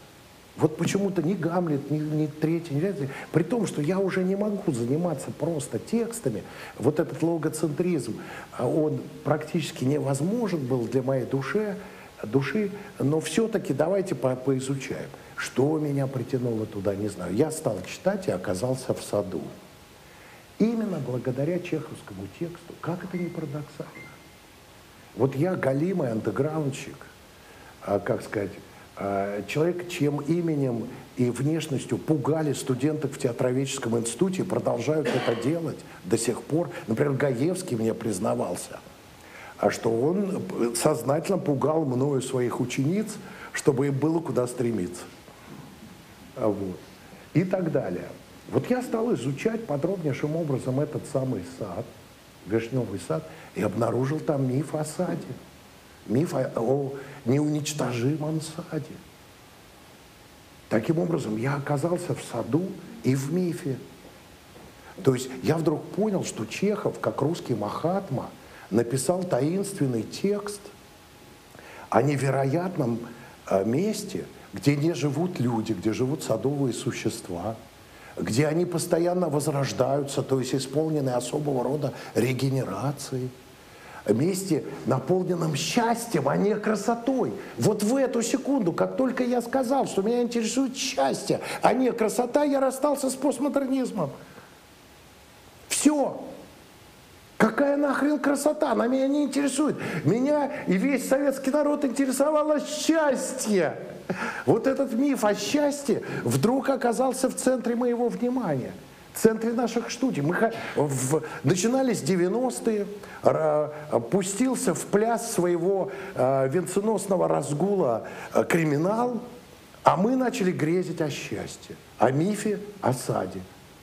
Вот почему-то ни Гамлет, ни, ни третий, ни третий, при том, что я уже не могу заниматься просто текстами, вот этот логоцентризм, а он практически невозможен был для моей души, души, но все-таки давайте по поизучаем. Что меня притянуло туда, не знаю. Я стал читать и оказался в саду. Именно благодаря чеховскому тексту. Как это не парадоксально? Вот я галимый андеграундщик, а, как сказать, а, человек, чьим именем и внешностью пугали студентов в театроведческом институте, продолжают это делать до сих пор. Например, Гаевский мне признавался – что он сознательно пугал мною своих учениц, чтобы им было куда стремиться. А вот. И так далее. Вот я стал изучать подробнейшим образом этот самый сад, Вишневый сад, и обнаружил там миф о саде. Миф о, о неуничтожимом саде. Таким образом, я оказался в саду и в мифе. То есть я вдруг понял, что Чехов, как русский Махатма, написал таинственный текст о невероятном э, месте, где не живут люди, где живут садовые существа, где они постоянно возрождаются, то есть исполнены особого рода регенерации, месте, наполненном счастьем, а не красотой. Вот в эту секунду, как только я сказал, что меня интересует счастье, а не красота, я расстался с постмодернизмом. Все. Какая нахрен красота? Она меня не интересует. Меня и весь советский народ интересовало счастье. Вот этот миф о счастье вдруг оказался в центре моего внимания – в центре наших студий. Мы в, начинали с 90-е, пустился в пляс своего э, венценосного разгула э, криминал, а мы начали грезить о счастье, о мифе, о саде.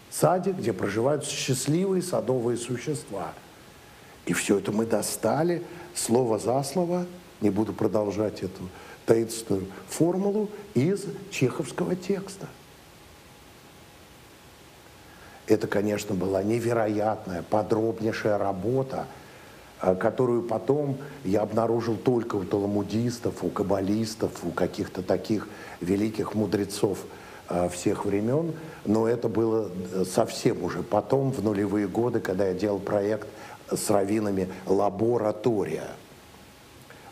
Саде, где проживают счастливые садовые существа. И все это мы достали слово за слово, не буду продолжать эту таинственную формулу, из чеховского текста. Это, конечно, была невероятная, подробнейшая работа, э, которую потом я обнаружил только у таламудистов, у каббалистов, у каких-то таких великих мудрецов э, всех времен. Но это было э, совсем уже потом, в нулевые годы, когда я делал проект с раввинами «Лаборатория».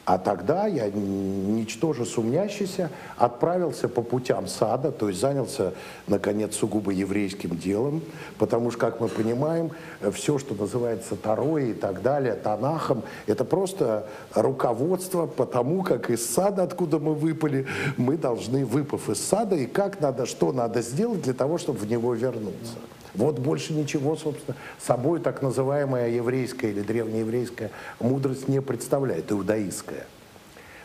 А тогда я, ничтоже сумнящийся, отправился по путям сада, то есть занялся, наконец, сугубо еврейским делом, потому что, как мы понимаем, все, что называется Тарой и так далее, Танахом, это просто руководство по тому, как из сада, откуда мы выпали, мы должны, выпав из сада, и как надо, что надо сделать для того, чтобы в него вернуться. Вот больше ничего, собственно, собой так называемая еврейская или древнееврейская мудрость не представляет, иудаистская.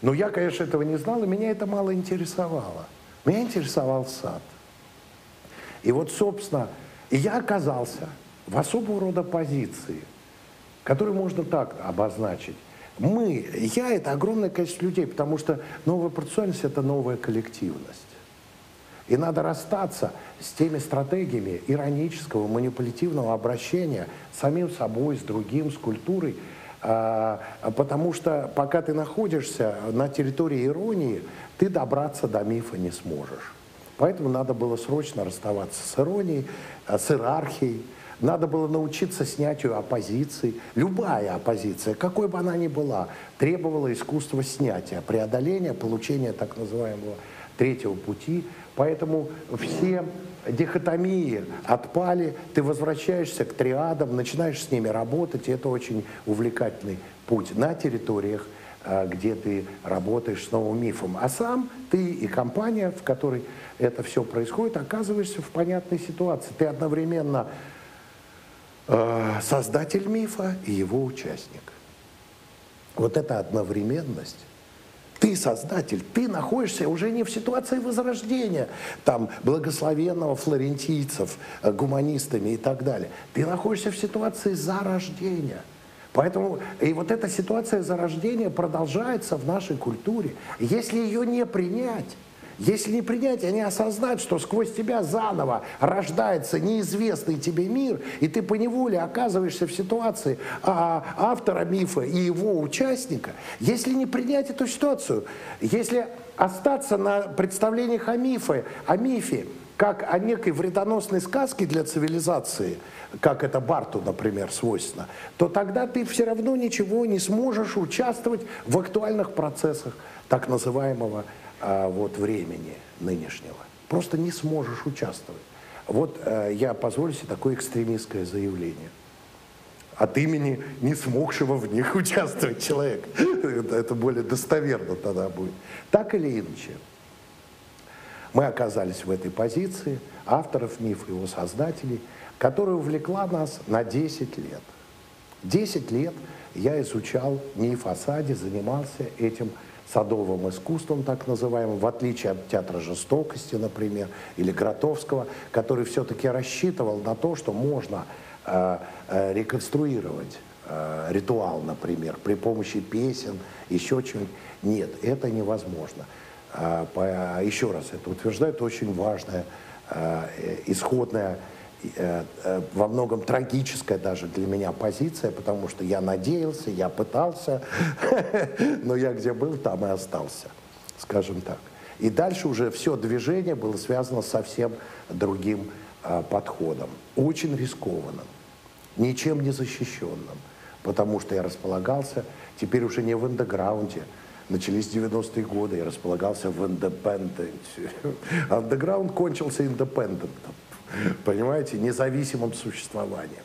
Но я, конечно, этого не знал, и меня это мало интересовало. Меня интересовал сад. И вот, собственно, я оказался в особого рода позиции, которую можно так обозначить. Мы, я – это огромное количество людей, потому что новая процессуальность – это новая коллективность. И надо расстаться с теми стратегиями иронического, манипулятивного обращения с самим собой, с другим, с культурой, а, потому что пока ты находишься на территории иронии, ты добраться до мифа не сможешь. Поэтому надо было срочно расставаться с иронией, а, с иерархией, надо было научиться снятию оппозиции. Любая оппозиция, какой бы она ни была, требовала искусства снятия, преодоления, получения так называемого третьего пути. Поэтому все дихотомии отпали, ты возвращаешься к триадам, начинаешь с ними работать, и это очень увлекательный путь на территориях, а, где ты работаешь с новым мифом. А сам ты и компания, в которой это все происходит, оказываешься в понятной ситуации. Ты одновременно а, создатель мифа и его участник. Вот эта одновременность ты создатель, ты находишься уже не в ситуации возрождения, там, благословенного флорентийцев, э, гуманистами и так далее. Ты находишься в ситуации зарождения. Поэтому и вот эта ситуация зарождения продолжается в нашей культуре. Если ее не принять, если не принять, а не осознать, что сквозь тебя заново рождается неизвестный тебе мир, и ты поневоле оказываешься в ситуации а, автора мифа и его участника, если не принять эту ситуацию, если остаться на представлениях о мифе, о мифе, как о некой вредоносной сказке для цивилизации, как это Барту, например, свойственно, то тогда ты все равно ничего не сможешь участвовать в актуальных процессах так называемого а, вот, времени нынешнего. Просто не сможешь участвовать. Вот э, я позволю себе такое экстремистское заявление. От имени не смогшего в них участвовать человека. Это более достоверно тогда будет. Так или иначе, мы оказались в этой позиции, авторов мифа, его создателей, которая увлекла нас на 10 лет. 10 лет я изучал миф о саде, занимался этим садовым искусством, так называемым, в отличие от театра жестокости, например, или Гротовского, который все-таки рассчитывал на то, что можно э, э, реконструировать э, ритуал, например, при помощи песен, еще чего-нибудь. Нет, это невозможно. Э, по, еще раз это утверждает очень важная э, исходная Э, э, во многом трагическая даже для меня позиция, потому что я надеялся, я пытался, но я где был, там и остался, скажем так. И дальше уже все движение было связано совсем другим э, подходом, очень рискованным, ничем не защищенным, потому что я располагался теперь уже не в андеграунде, начались 90-е годы, я располагался в индепенденте. Андеграунд кончился индепендентом, понимаете, независимым существованием.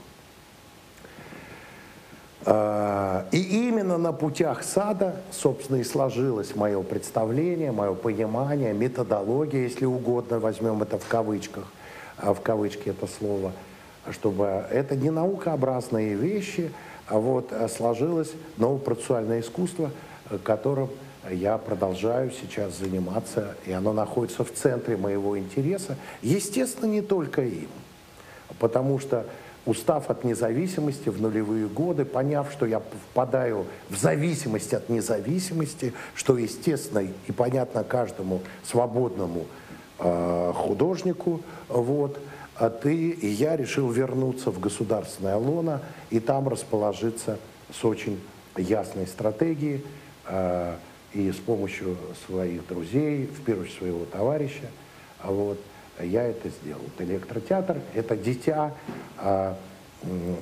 А, и именно на путях сада, собственно, и сложилось мое представление, мое понимание, методология, если угодно, возьмем это в кавычках, а в кавычки это слово, чтобы это не наукообразные вещи, а вот сложилось новое процессуальное искусство, которым я продолжаю сейчас заниматься, и оно находится в центре моего интереса. Естественно, не только им, потому что устав от независимости в нулевые годы, поняв, что я впадаю в зависимость от независимости, что естественно и понятно каждому свободному э, художнику, вот, а ты и я решил вернуться в государственное лоно и там расположиться с очень ясной стратегией э, и с помощью своих друзей, в первую очередь своего товарища, вот, я это сделал. Электротеатр – это дитя а,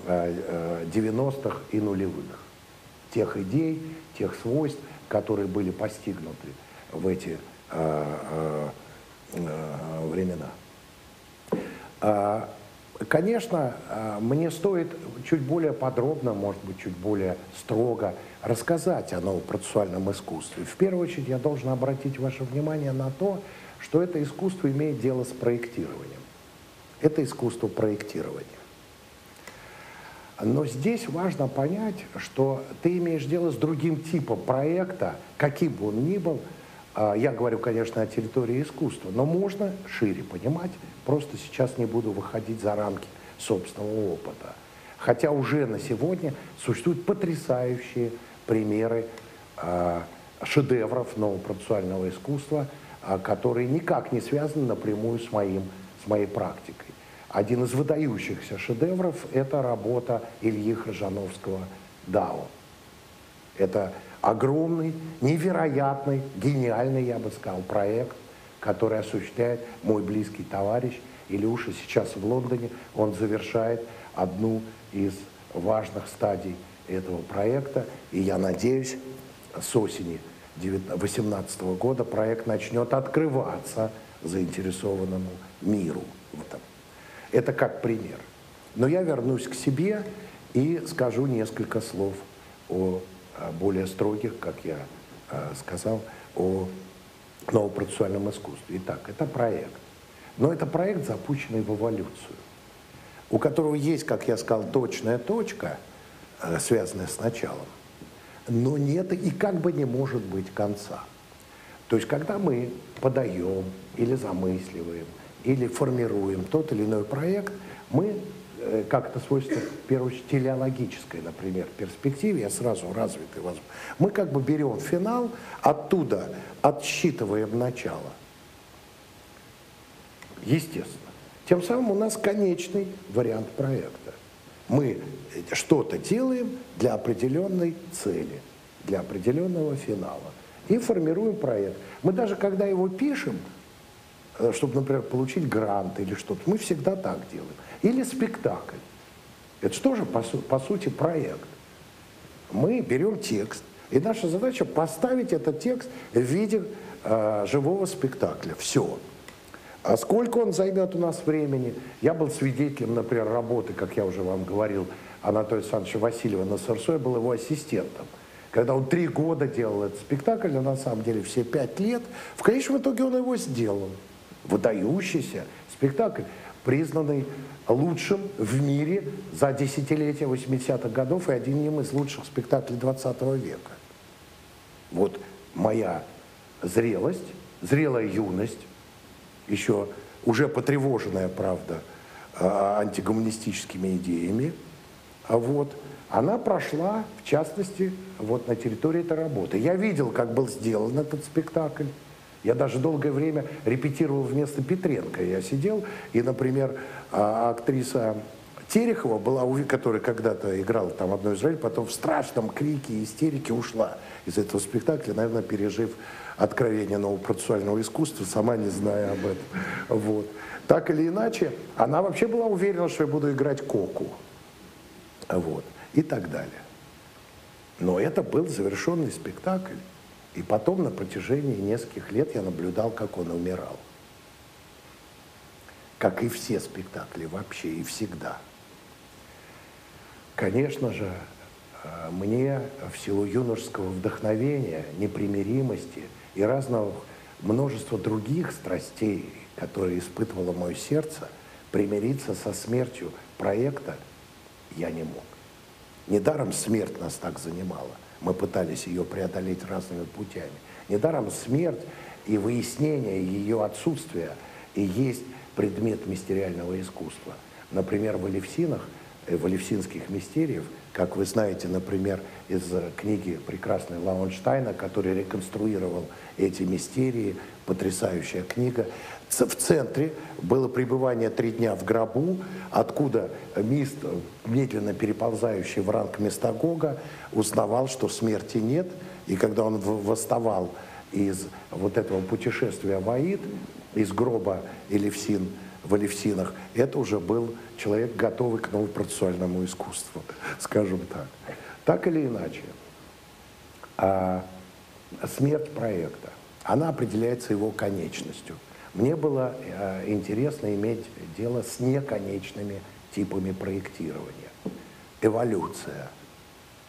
а, 90-х и нулевых. Тех идей, тех свойств, которые были постигнуты в эти а, а, времена. Конечно, мне стоит чуть более подробно, может быть, чуть более строго рассказать о новом процессуальном искусстве. В первую очередь я должен обратить ваше внимание на то, что это искусство имеет дело с проектированием. Это искусство проектирования. Но здесь важно понять, что ты имеешь дело с другим типом проекта, каким бы он ни был. А, я говорю, конечно, о территории искусства, но можно шире понимать. Просто сейчас не буду выходить за рамки собственного опыта. Хотя уже на сегодня существуют потрясающие примеры э, шедевров нового процессуального искусства – а, которые никак не связаны напрямую с, моим, с моей практикой. Один из выдающихся шедевров – это работа Ильи Хржановского «Дао». Это огромный, невероятный, гениальный, я бы сказал, проект, который осуществляет мой близкий товарищ Илюша сейчас в Лондоне. Он завершает одну из важных стадий этого проекта, и я надеюсь, с осени 2018 года проект начнет открываться заинтересованному миру. Это как пример. Но я вернусь к себе и скажу несколько слов о более строгих, как я сказал, о новопроцессуальном искусстве. Итак, это проект. Но это проект, запущенный в эволюцию, у которого есть, как я сказал, точная точка, связанная с началом но нет и как бы не может быть конца. То есть, когда мы подаем или замысливаем, или формируем тот или иной проект, мы, э, как это свойство, в первую очередь, телеологической, например, перспективе, я сразу развитый возьму, мы как бы берем финал, оттуда отсчитываем начало. Естественно. Тем самым у нас конечный вариант проекта мы что-то делаем для определенной цели, для определенного финала. И формируем проект. Мы даже когда его пишем, э, чтобы, например, получить грант или что-то, мы всегда так делаем. Или спектакль. Это что же, по, по сути, проект. Мы берем текст, и наша задача поставить этот текст в виде э, живого спектакля. Все. А сколько он займет у нас времени? Я был свидетелем, например, работы, как я уже вам говорил, Анатолия Александровича Васильева на СРСО, я был его ассистентом. Когда он три года делал этот спектакль, а на самом деле все пять лет, в конечном итоге он его сделал. Выдающийся спектакль, признанный лучшим в мире за десятилетия 80-х годов и одним из лучших спектаклей 20 века. Вот моя зрелость, зрелая юность, еще уже потревоженная, правда, а, антигуманистическими идеями, а вот, она прошла, в частности, вот на территории этой работы. Я видел, как был сделан этот спектакль. Я даже долгое время репетировал вместо Петренко. Я сидел, и, например, а, актриса Терехова была, которая когда-то играла там одну из ролей, потом в страшном крике и истерике ушла из этого спектакля, наверное, пережив откровение нового процессуального искусства, сама не зная об этом. Вот. Так или иначе, она вообще была уверена, что я буду играть Коку. Вот. И так далее. Но это был завершенный спектакль. И потом на протяжении нескольких лет я наблюдал, как он умирал. Как и все спектакли вообще и всегда. Конечно же, э, мне в силу юношеского вдохновения, непримиримости и разного множества других страстей, которые испытывало мое сердце, примириться со смертью проекта я не мог. Недаром смерть нас так занимала. Мы пытались ее преодолеть разными путями. Недаром смерть и выяснение ее отсутствия и есть предмет мистериального искусства. Например, в Алевсинах, э, в Алевсинских мистериев, как вы знаете, например, из книги прекрасной Лаунштайна, который реконструировал эти мистерии, потрясающая книга, в центре было пребывание три дня в гробу, откуда Мист, медленно переползающий в ранг Местагога, узнавал, что смерти нет. И когда он восставал из вот этого путешествия в Аид, из гроба Элевсин, в Элевсинах, это уже был человек, готовый к новопроцессуальному искусству, скажем так. Так или иначе, а смерть проекта, она определяется его конечностью – мне было э, интересно иметь дело с неконечными типами проектирования. Эволюция,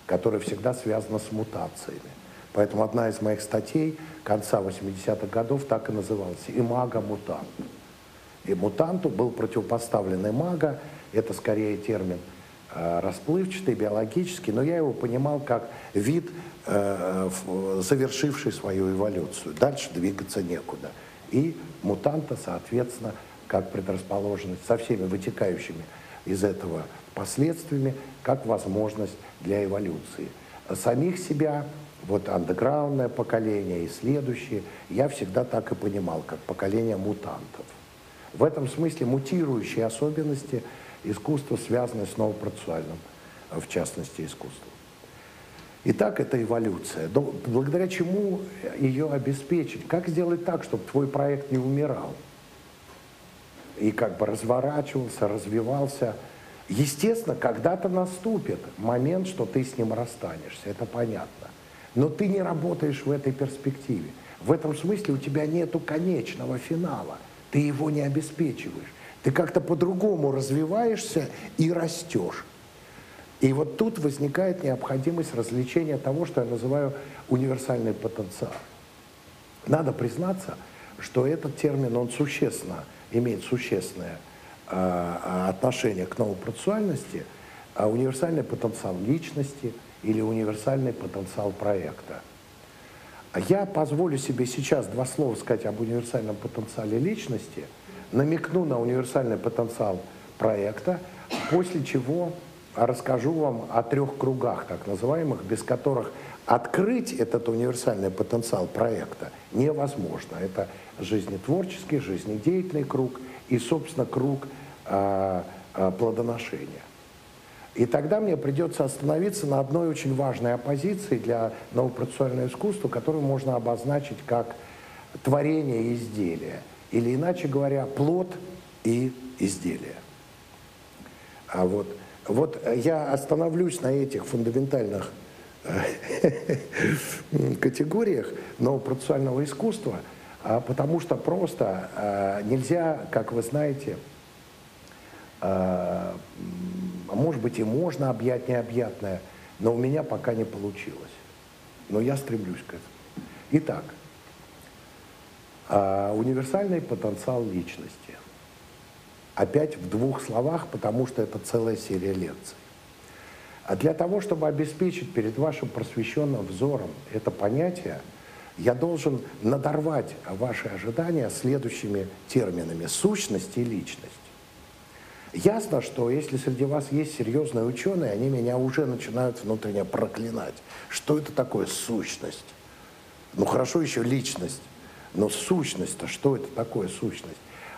которая всегда связана с мутациями. Поэтому одна из моих статей конца 80-х годов так и называлась «Имага-мутант». И мутанту был противопоставлен имага, это скорее термин э, расплывчатый, биологический, но я его понимал как вид, э, завершивший свою эволюцию. Дальше двигаться некуда и мутанта, соответственно, как предрасположенность со всеми вытекающими из этого последствиями, как возможность для эволюции. Самих себя, вот андеграундное поколение и следующие, я всегда так и понимал, как поколение мутантов. В этом смысле мутирующие особенности искусства связаны с новопроцессуальным, в частности, искусством. Итак, это эволюция. Но благодаря чему ее обеспечить? Как сделать так, чтобы твой проект не умирал? И как бы разворачивался, развивался. Естественно, когда-то наступит момент, что ты с ним расстанешься, это понятно. Но ты не работаешь в этой перспективе. В этом смысле у тебя нету конечного финала. Ты его не обеспечиваешь. Ты как-то по-другому развиваешься и растешь. И вот тут возникает необходимость развлечения того, что я называю универсальный потенциал. Надо признаться, что этот термин, он существенно, имеет существенное э, отношение к новопроцессуальности, а универсальный потенциал личности или универсальный потенциал проекта. Я позволю себе сейчас два слова сказать об универсальном потенциале личности, намекну на универсальный потенциал проекта, после чего расскажу вам о трех кругах, так называемых, без которых открыть этот универсальный потенциал проекта невозможно. Это жизнетворческий, жизнедеятельный круг и, собственно, круг э, плодоношения. И тогда мне придется остановиться на одной очень важной оппозиции для новопроцессуального искусства, которую можно обозначить как творение и изделие, или, иначе говоря, плод и изделие. А вот вот я остановлюсь на этих фундаментальных э, категориях новопроцессуального искусства, а, потому что просто а, нельзя, как вы знаете, а, может быть и можно объять необъятное, но у меня пока не получилось. Но я стремлюсь к этому. Итак, универсальный потенциал личности – Опять в двух словах, потому что это целая серия лекций. А для того, чтобы обеспечить перед вашим просвещенным взором это понятие, я должен надорвать ваши ожидания следующими терминами – сущность и личность. Ясно, что если среди вас есть серьезные ученые, они меня уже начинают внутренне проклинать. Что это такое сущность? Ну хорошо еще личность, но сущность-то что это такое сущность?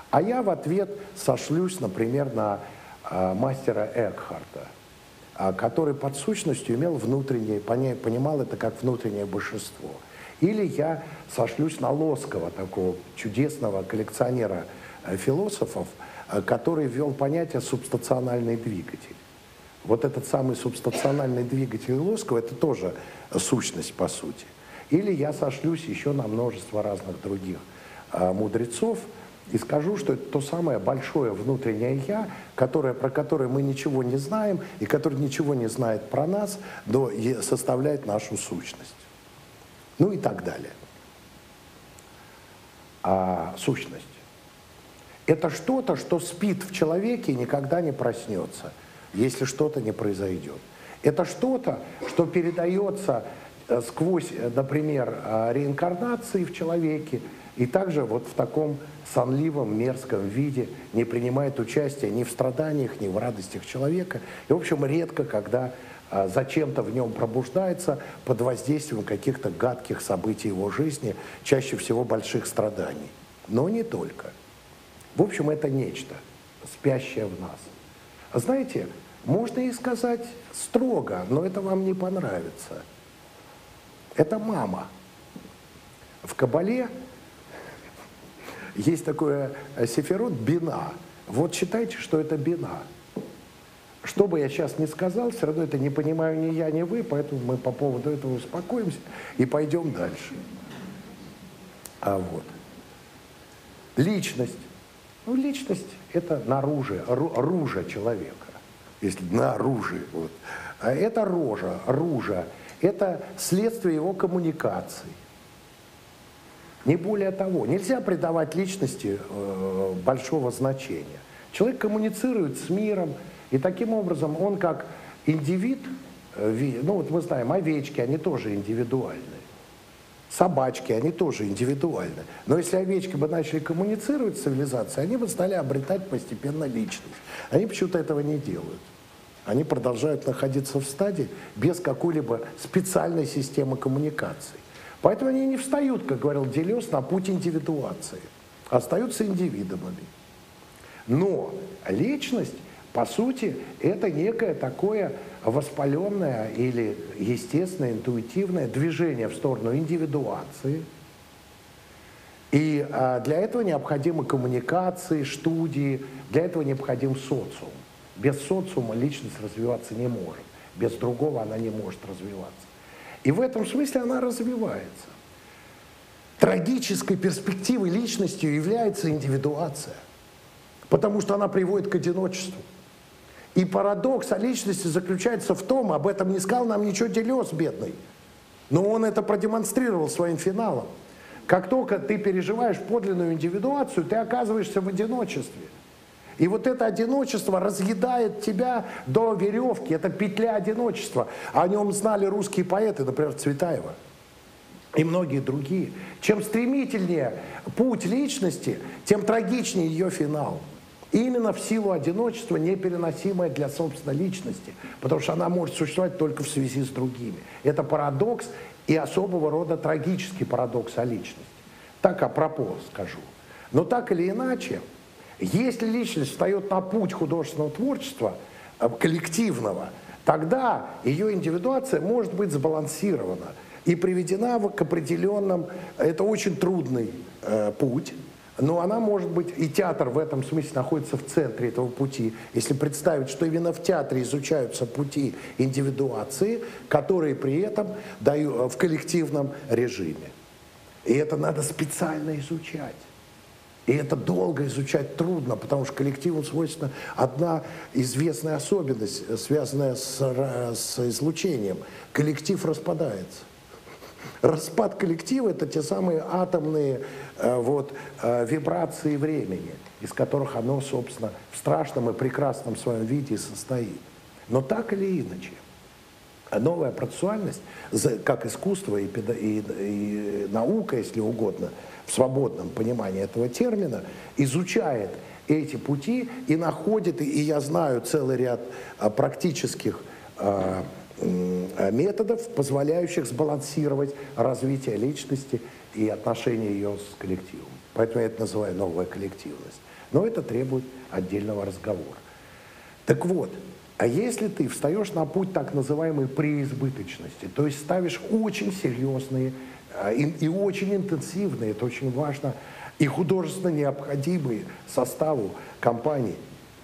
А я в ответ сошлюсь, например, на э, мастера Экхарта, э, который под сущностью имел внутреннее, понимал это как внутреннее большинство. Или я сошлюсь на Лоскова, такого чудесного коллекционера э, философов, который ввел понятие субстациональный двигатель. Вот этот самый субстанциональный двигатель Лоскова, это тоже сущность по сути. Или я сошлюсь еще на множество разных других а, мудрецов и скажу, что это то самое большое внутреннее «я», которое, про которое мы ничего не знаем и которое ничего не знает про нас, но составляет нашу сущность. Ну и так далее. А сущность. Это что-то, что спит в человеке и никогда не проснется, если что-то не произойдет. Это что-то, что передается э, сквозь, э, например, э, реинкарнации в человеке, и также вот в таком сонливом, мерзком виде не принимает участия ни в страданиях, ни в радостях человека. И, в общем, редко, когда зачем-то в нем пробуждается под воздействием каких-то гадких событий его жизни, чаще всего больших страданий. Но не только. В общем, это нечто, спящее в нас. Знаете, можно и сказать строго, но это вам не понравится. Это мама. В Кабале есть такое э, сефирот бина. Вот считайте, что это бина. Что бы я сейчас не сказал, все равно это не понимаю ни я, ни вы, поэтому мы по поводу этого успокоимся и пойдем дальше. А вот. Личность. Ну, личность – это наружие, ружа человека, если наружие. Вот. А это рожа, ружа – это следствие его коммуникаций. Не более того, нельзя придавать личности э, большого значения. Человек коммуницирует с миром, и таким образом он как индивид, э, ну вот мы знаем, овечки, они тоже индивидуальны. Собачки, они тоже индивидуальны. Но если овечки бы начали коммуницировать с цивилизацией, они бы стали обретать постепенно личность. Они почему-то этого не делают. Они продолжают находиться в стадии без какой-либо специальной системы коммуникации. Поэтому они не встают, как говорил Делес, на путь индивидуации, остаются индивидуумами. Но личность, по сути, это некое такое воспаленное или естественное, интуитивное движение в сторону индивидуации. И а, для этого необходимы коммуникации, студии, для этого необходим социум. Без социума личность развиваться не может. Без другого она не может развиваться. И в этом смысле она развивается. Трагической перспективой личностью является индивидуация, потому что она приводит к одиночеству. И парадокс о личности заключается в том, об этом не сказал нам ничего Делес, бедный, но он это продемонстрировал своим финалом. Как только ты переживаешь подлинную индивидуацию, ты оказываешься в одиночестве – и вот это одиночество разъедает тебя до веревки. Это петля одиночества. О нем знали русские поэты, например, Цветаева и многие другие. Чем стремительнее путь личности, тем трагичнее ее финал. Именно в силу одиночества, непереносимое для собственной личности, потому что она может существовать только в связи с другими. Это парадокс и особого рода трагический парадокс о личности. Так апропо скажу. Но так или иначе, если личность встает на путь художественного творчества, э, коллективного, тогда ее индивидуация может быть сбалансирована и приведена к определенным, это очень трудный э, путь, но она может быть, и театр в этом смысле находится в центре этого пути. Если представить, что именно в театре изучаются пути индивидуации, которые при этом дают э, в коллективном режиме. И это надо специально изучать. И это долго изучать трудно, потому что коллективу свойственна одна известная особенность, связанная с, с излучением. Коллектив распадается. Распад коллектива – это те самые атомные э, вот, э, вибрации времени, из которых оно, собственно, в страшном и прекрасном своем виде состоит. Но так или иначе, новая процессуальность, как искусство и, и, и наука, если угодно – в свободном понимании этого термина, изучает эти пути и находит, и я знаю целый ряд а, практических методов, позволяющих сбалансировать развитие личности и отношения ее с коллективом. Поэтому я это называю новая коллективность. Но это требует отдельного разговора. Так вот, а если ты встаешь на путь так называемой преизбыточности, то есть ставишь очень серьезные и, и очень интенсивные, это очень важно, и художественно необходимые составу компании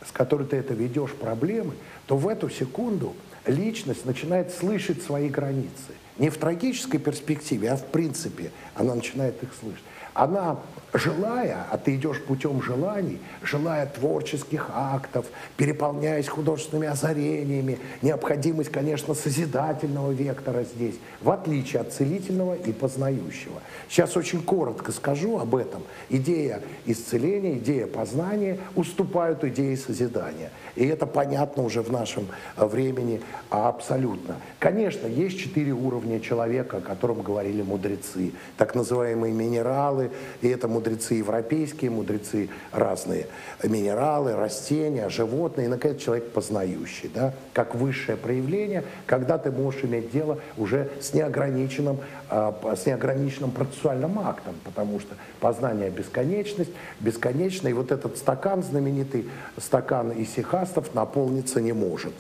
с которой ты это ведешь, проблемы, то в эту секунду личность начинает слышать свои границы. Не в трагической перспективе, а в принципе она начинает их слышать. Она желая, а ты идешь путем желаний, желая творческих актов, переполняясь художественными озарениями, необходимость, конечно, созидательного вектора здесь, в отличие от целительного и познающего. Сейчас очень коротко скажу об этом. Идея исцеления, идея познания уступают идее созидания. И это понятно уже в нашем э, времени абсолютно. Конечно, есть четыре уровня человека, о котором говорили мудрецы. Так называемые минералы, и это мудрецы европейские, мудрецы разные, минералы, растения, животные, и, наконец, человек познающий, да, как высшее проявление, когда ты можешь иметь дело уже с неограниченным, а, с неограниченным процессуальным актом, потому что познание бесконечность, бесконечно, и вот этот стакан, знаменитый стакан исихастов, наполниться не может,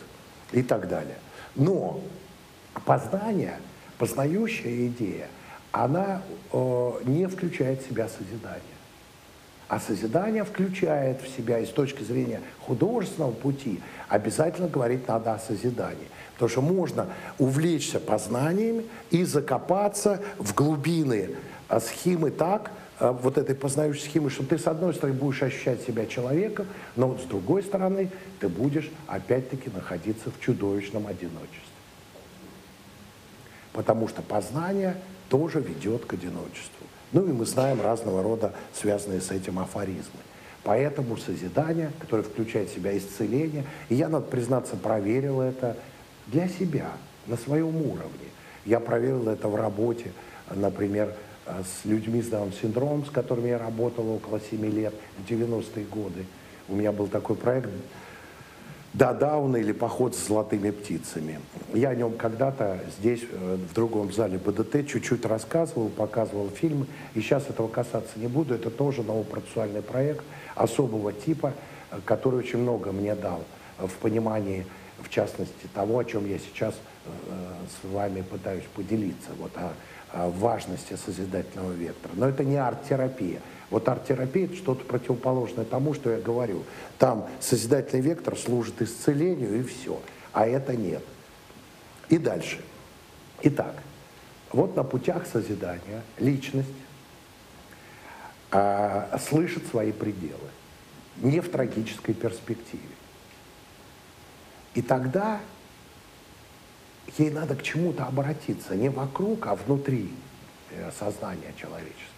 и так далее. Но познание, познающая идея, она э, не включает в себя созидание. А созидание включает в себя, и с точки зрения художественного пути, обязательно говорить надо о созидании. Потому что можно увлечься познаниями и закопаться в глубины а, схемы так, а, вот этой познающей схемы, что ты с одной стороны будешь ощущать себя человеком, но вот с другой стороны ты будешь опять-таки находиться в чудовищном одиночестве. Потому что познание тоже ведет к одиночеству. Ну и мы знаем разного рода связанные с этим афоризмы. Поэтому созидание, которое включает в себя исцеление, и я, надо признаться, проверил это для себя, на своем уровне. Я проверил это в работе, например, с людьми с Даун-синдромом, с которыми я работал около 7 лет, в 90-е годы. У меня был такой проект да, Дауна или поход с золотыми птицами. Я о нем когда-то здесь, э, в другом зале БДТ, чуть-чуть рассказывал, показывал фильмы. И сейчас этого касаться не буду. Это тоже новый процессуальный проект особого типа, э, который очень много мне дал в понимании, в частности, того, о чем я сейчас э, с вами пытаюсь поделиться, вот о важности созидательного вектора. Но это не арт-терапия. Вот арт-терапия – это что-то противоположное тому, что я говорю. Там созидательный вектор служит исцелению и все, а это нет. И дальше. Итак, вот на путях созидания личность а, слышит свои пределы, не в трагической перспективе. И тогда ей надо к чему-то обратиться, не вокруг, а внутри э, сознания человеческого.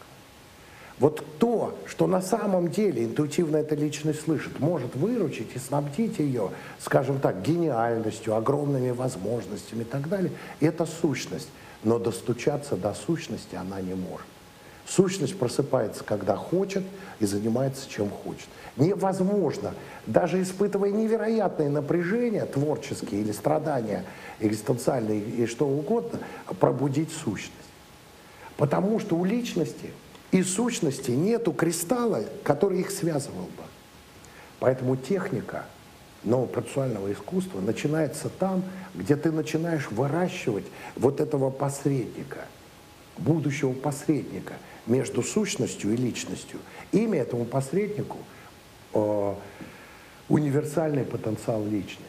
Вот то, что на самом деле интуитивно эта личность слышит, может выручить и снабдить ее, скажем так, гениальностью, огромными возможностями и так далее, это сущность. Но достучаться до сущности она не может. Сущность просыпается, когда хочет, и занимается, чем хочет. Невозможно, даже испытывая невероятные напряжения, творческие или страдания экзистенциальные и что угодно, пробудить сущность. Потому что у личности и сущности нету кристалла, который их связывал бы. Поэтому техника нового процессуального искусства начинается там, где ты начинаешь выращивать вот этого посредника, будущего посредника между сущностью и личностью. Имя этому посреднику э, универсальный потенциал личности.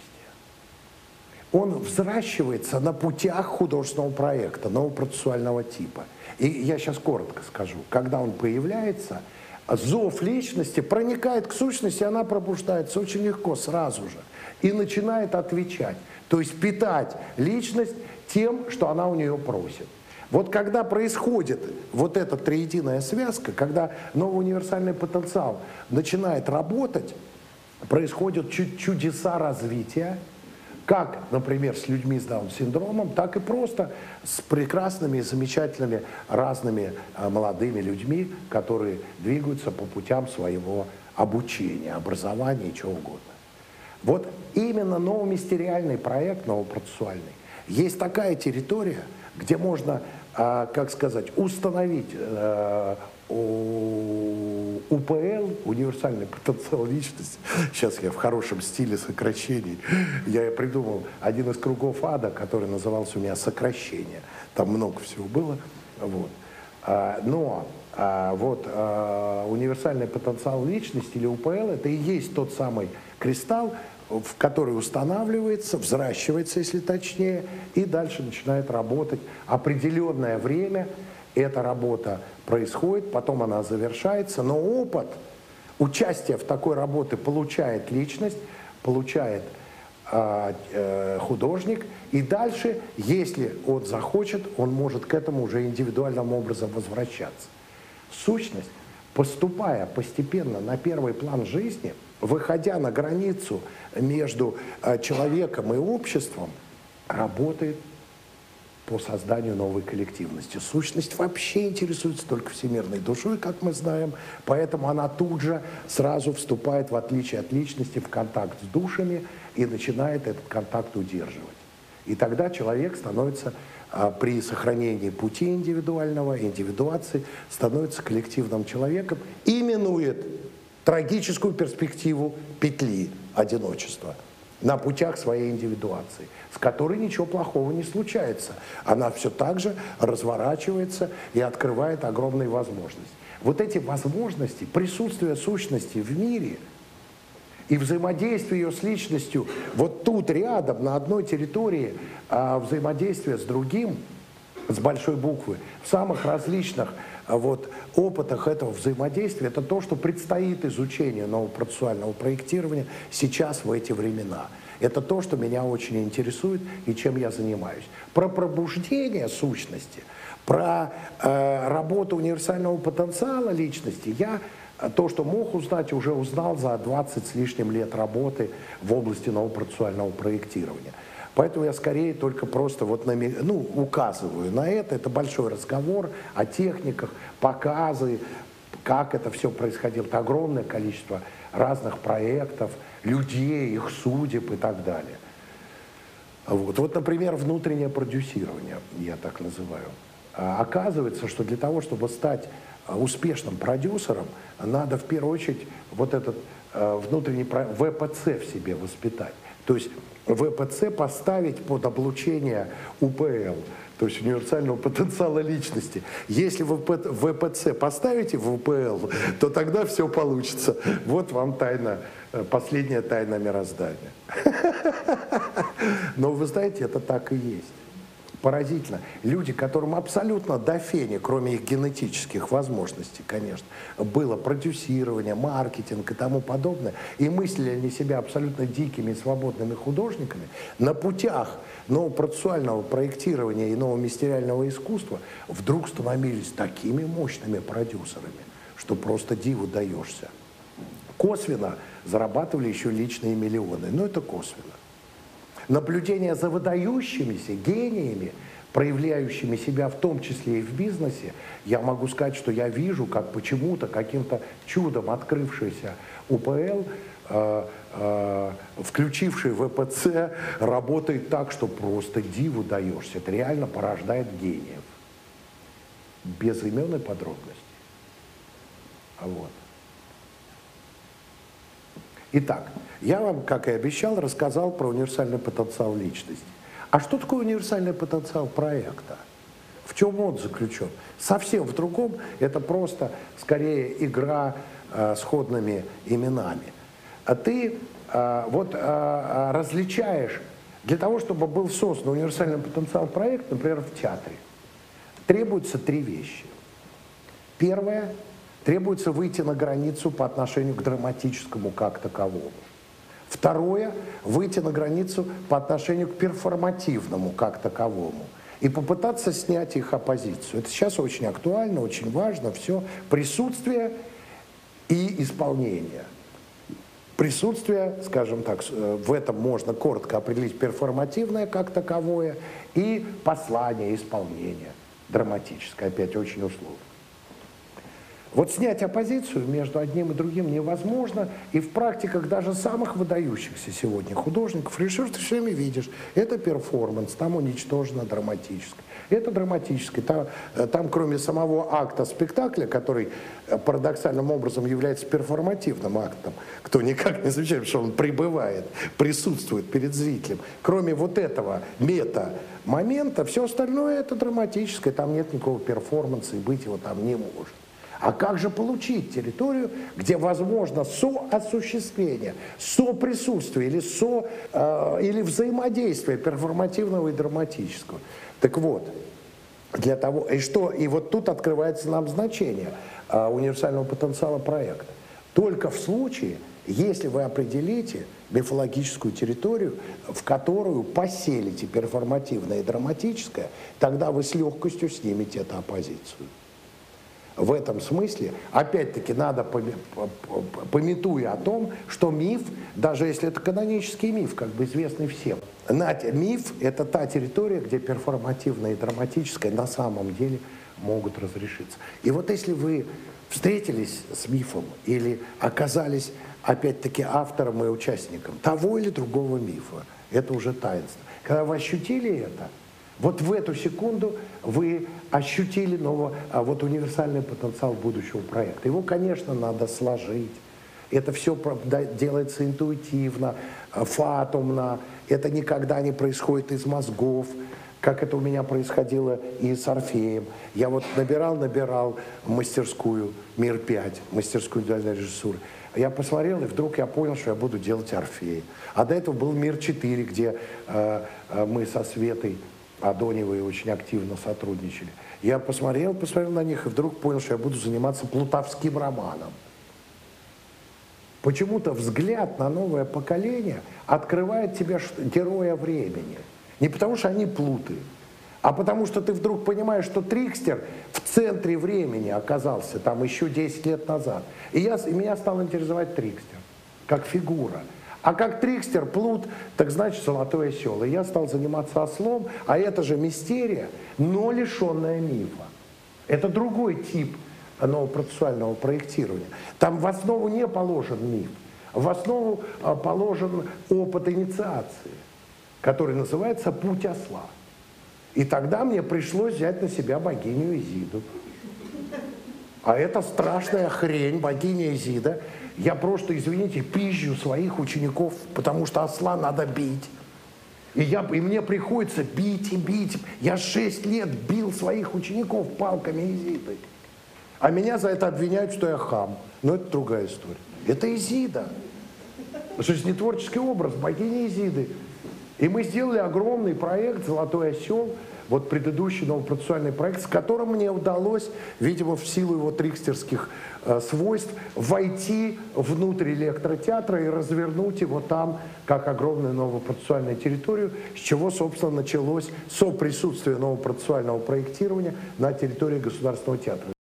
Он взращивается на путях художественного проекта, нового процессуального типа – и я сейчас коротко скажу. Когда он появляется, зов личности проникает к сущности, она пробуждается очень легко, сразу же. И начинает отвечать. То есть питать личность тем, что она у нее просит. Вот когда происходит вот эта триединая связка, когда новый универсальный потенциал начинает работать, происходят чудеса развития, как, например, с людьми с Даун-синдромом, так и просто с прекрасными замечательными разными а, молодыми людьми, которые двигаются по путям своего обучения, образования и чего угодно. Вот именно новомистериальный проект, новопроцессуальный, есть такая территория, где можно, а, как сказать, установить э, УПЛ, универсальный потенциал личности, сейчас я в хорошем стиле сокращений, я придумал один из кругов ада, который назывался у меня сокращение. Там много всего было. Вот. А, но А, вот а, универсальный потенциал личности или УПЛ это и есть тот самый кристалл, в который устанавливается, взращивается, если точнее, и дальше начинает работать определенное время. Эта работа происходит, потом она завершается, но опыт участия в такой работе получает личность, получает а, э, художник, и дальше, если он захочет, он может к этому уже индивидуальным образом возвращаться. Сущность, поступая постепенно на первый план жизни, выходя на границу между э, человеком и обществом, работает по созданию новой коллективности. Сущность вообще интересуется только всемирной душой, как мы знаем, поэтому она тут же сразу вступает, в отличие от личности, в контакт с душами и начинает этот контакт удерживать. И тогда человек становится а, при сохранении пути индивидуального, индивидуации, становится коллективным человеком, именует трагическую перспективу петли одиночества на путях своей индивидуации, с которой ничего плохого не случается. Она все так же разворачивается и открывает огромные возможности. Вот эти возможности, присутствие сущности в мире и взаимодействие ее с личностью вот тут рядом, на одной территории, а взаимодействие с другим, с большой буквы, в самых различных вот опытах этого взаимодействия, это то, что предстоит изучению нового процессуального проектирования сейчас в эти времена. Это то, что меня очень интересует и чем я занимаюсь. Про пробуждение сущности, про э, работу универсального потенциала личности я э, то, что мог узнать, уже узнал за 20 с лишним лет работы в области нового процессуального проектирования. Поэтому я скорее только просто вот на, ну, указываю на это. Это большой разговор о техниках, показы, как это все происходило. Это огромное количество разных проектов, людей, их судеб и так далее. Вот, вот например, внутреннее продюсирование, я так называю. А, оказывается, что для того, чтобы стать а, успешным продюсером, надо в первую очередь вот этот а, внутренний ВПЦ в себе воспитать. То есть ВПЦ поставить под облучение УПЛ, то есть универсального потенциала личности. Если вы ВПЦ поставите в УПЛ, то тогда все получится. Вот вам тайна, э, последняя тайна мироздания. Но вы знаете, это так и есть поразительно. Люди, которым абсолютно до фени, кроме их генетических возможностей, конечно, было продюсирование, маркетинг и тому подобное, и мыслили они себя абсолютно дикими и свободными художниками, на путях нового процессуального проектирования и нового мистериального искусства вдруг становились такими мощными продюсерами, что просто диву даешься. Косвенно зарабатывали еще личные миллионы, но это косвенно наблюдение за выдающимися гениями, проявляющими себя в том числе и в бизнесе, я могу сказать, что я вижу, как почему-то, каким-то чудом открывшийся УПЛ, э, э, включивший ВПЦ, работает так, что просто диву даешься. Это реально порождает гениев. Без имен и. Вот. Итак, я вам, как и обещал, рассказал про универсальный потенциал личности. А что такое универсальный потенциал проекта? В чем он заключен? Совсем в другом. Это просто, скорее, игра э, сходными именами. А ты э, вот э, различаешь, для того, чтобы был создан универсальный потенциал проекта, например, в театре, требуются три вещи. Первое, требуется выйти на границу по отношению к драматическому как таковому. Второе – выйти на границу по отношению к перформативному как таковому и попытаться снять их оппозицию. Это сейчас очень актуально, очень важно. Все присутствие и исполнение. Присутствие, скажем так, э, в этом можно коротко определить перформативное как таковое и послание, исполнение драматическое, опять очень условно. Вот снять оппозицию между одним и другим невозможно, и в практиках даже самых выдающихся сегодня художников режиссер ты все время видишь, это перформанс, там уничтожено драматическое. Это драматическое. Там, э, там кроме самого акта спектакля, который э, парадоксальным образом является перформативным актом, кто никак не замечает, что он пребывает, присутствует перед зрителем, кроме вот этого мета-момента, все остальное это драматическое, там нет никакого перформанса и быть его там не может. А как же получить территорию, где возможно соосуществление, соприсутствие или, со, э, или взаимодействие перформативного и драматического? Так вот, для того, и что, и вот тут открывается нам значение э, универсального потенциала проекта. Только в случае, если вы определите мифологическую территорию, в которую поселите перформативное и драматическое, тогда вы с легкостью снимете эту оппозицию. В этом смысле, опять-таки, надо, пометуя о том, что миф, даже если это канонический миф, как бы известный всем, миф – это та территория, где перформативное и драматическое на самом деле могут разрешиться. И вот если вы встретились с мифом или оказались, опять-таки, автором и участником того или другого мифа, это уже таинство. Когда вы ощутили это – вот в эту секунду вы ощутили нового, а вот универсальный потенциал будущего проекта. Его, конечно, надо сложить. Это все делается интуитивно, фатумно. Это никогда не происходит из мозгов, как это у меня происходило и с Орфеем. Я вот набирал, набирал мастерскую «Мир-5», мастерскую индивидуальной режиссуры. Я посмотрел, и вдруг я понял, что я буду делать Орфея. А до этого был «Мир-4», где э, мы со Светой Адоневы очень активно сотрудничали. Я посмотрел, посмотрел на них и вдруг понял, что я буду заниматься плутовским романом. Почему-то взгляд на новое поколение открывает тебе героя времени. Не потому что они плуты, а потому что ты вдруг понимаешь, что Трикстер в центре времени оказался там еще 10 лет назад. И, я, и меня стал интересовать Трикстер как фигура. А как трикстер, плут, так значит золотой осел. И я стал заниматься ослом, а это же мистерия, но лишенная мифа. Это другой тип новопроцессуального проектирования. Там в основу не положен миф, в основу а, положен опыт инициации, который называется «Путь осла». И тогда мне пришлось взять на себя богиню Изиду. А это страшная хрень, богиня Изида – я просто, извините, пизжу своих учеников, потому что осла надо бить. И, я, и мне приходится бить и бить. Я шесть лет бил своих учеников палками Изиды. А меня за это обвиняют, что я хам. Но это другая история. Это Изида. не творческий образ богини Изиды. И мы сделали огромный проект «Золотой осел», вот предыдущий новопроцессуальный проект, с которым мне удалось, видимо, в силу его трикстерских э, свойств, войти внутрь электротеатра и развернуть его там, как огромную новопроцессуальную территорию, с чего, собственно, началось соприсутствие новопроцессуального проектирования на территории Государственного театра.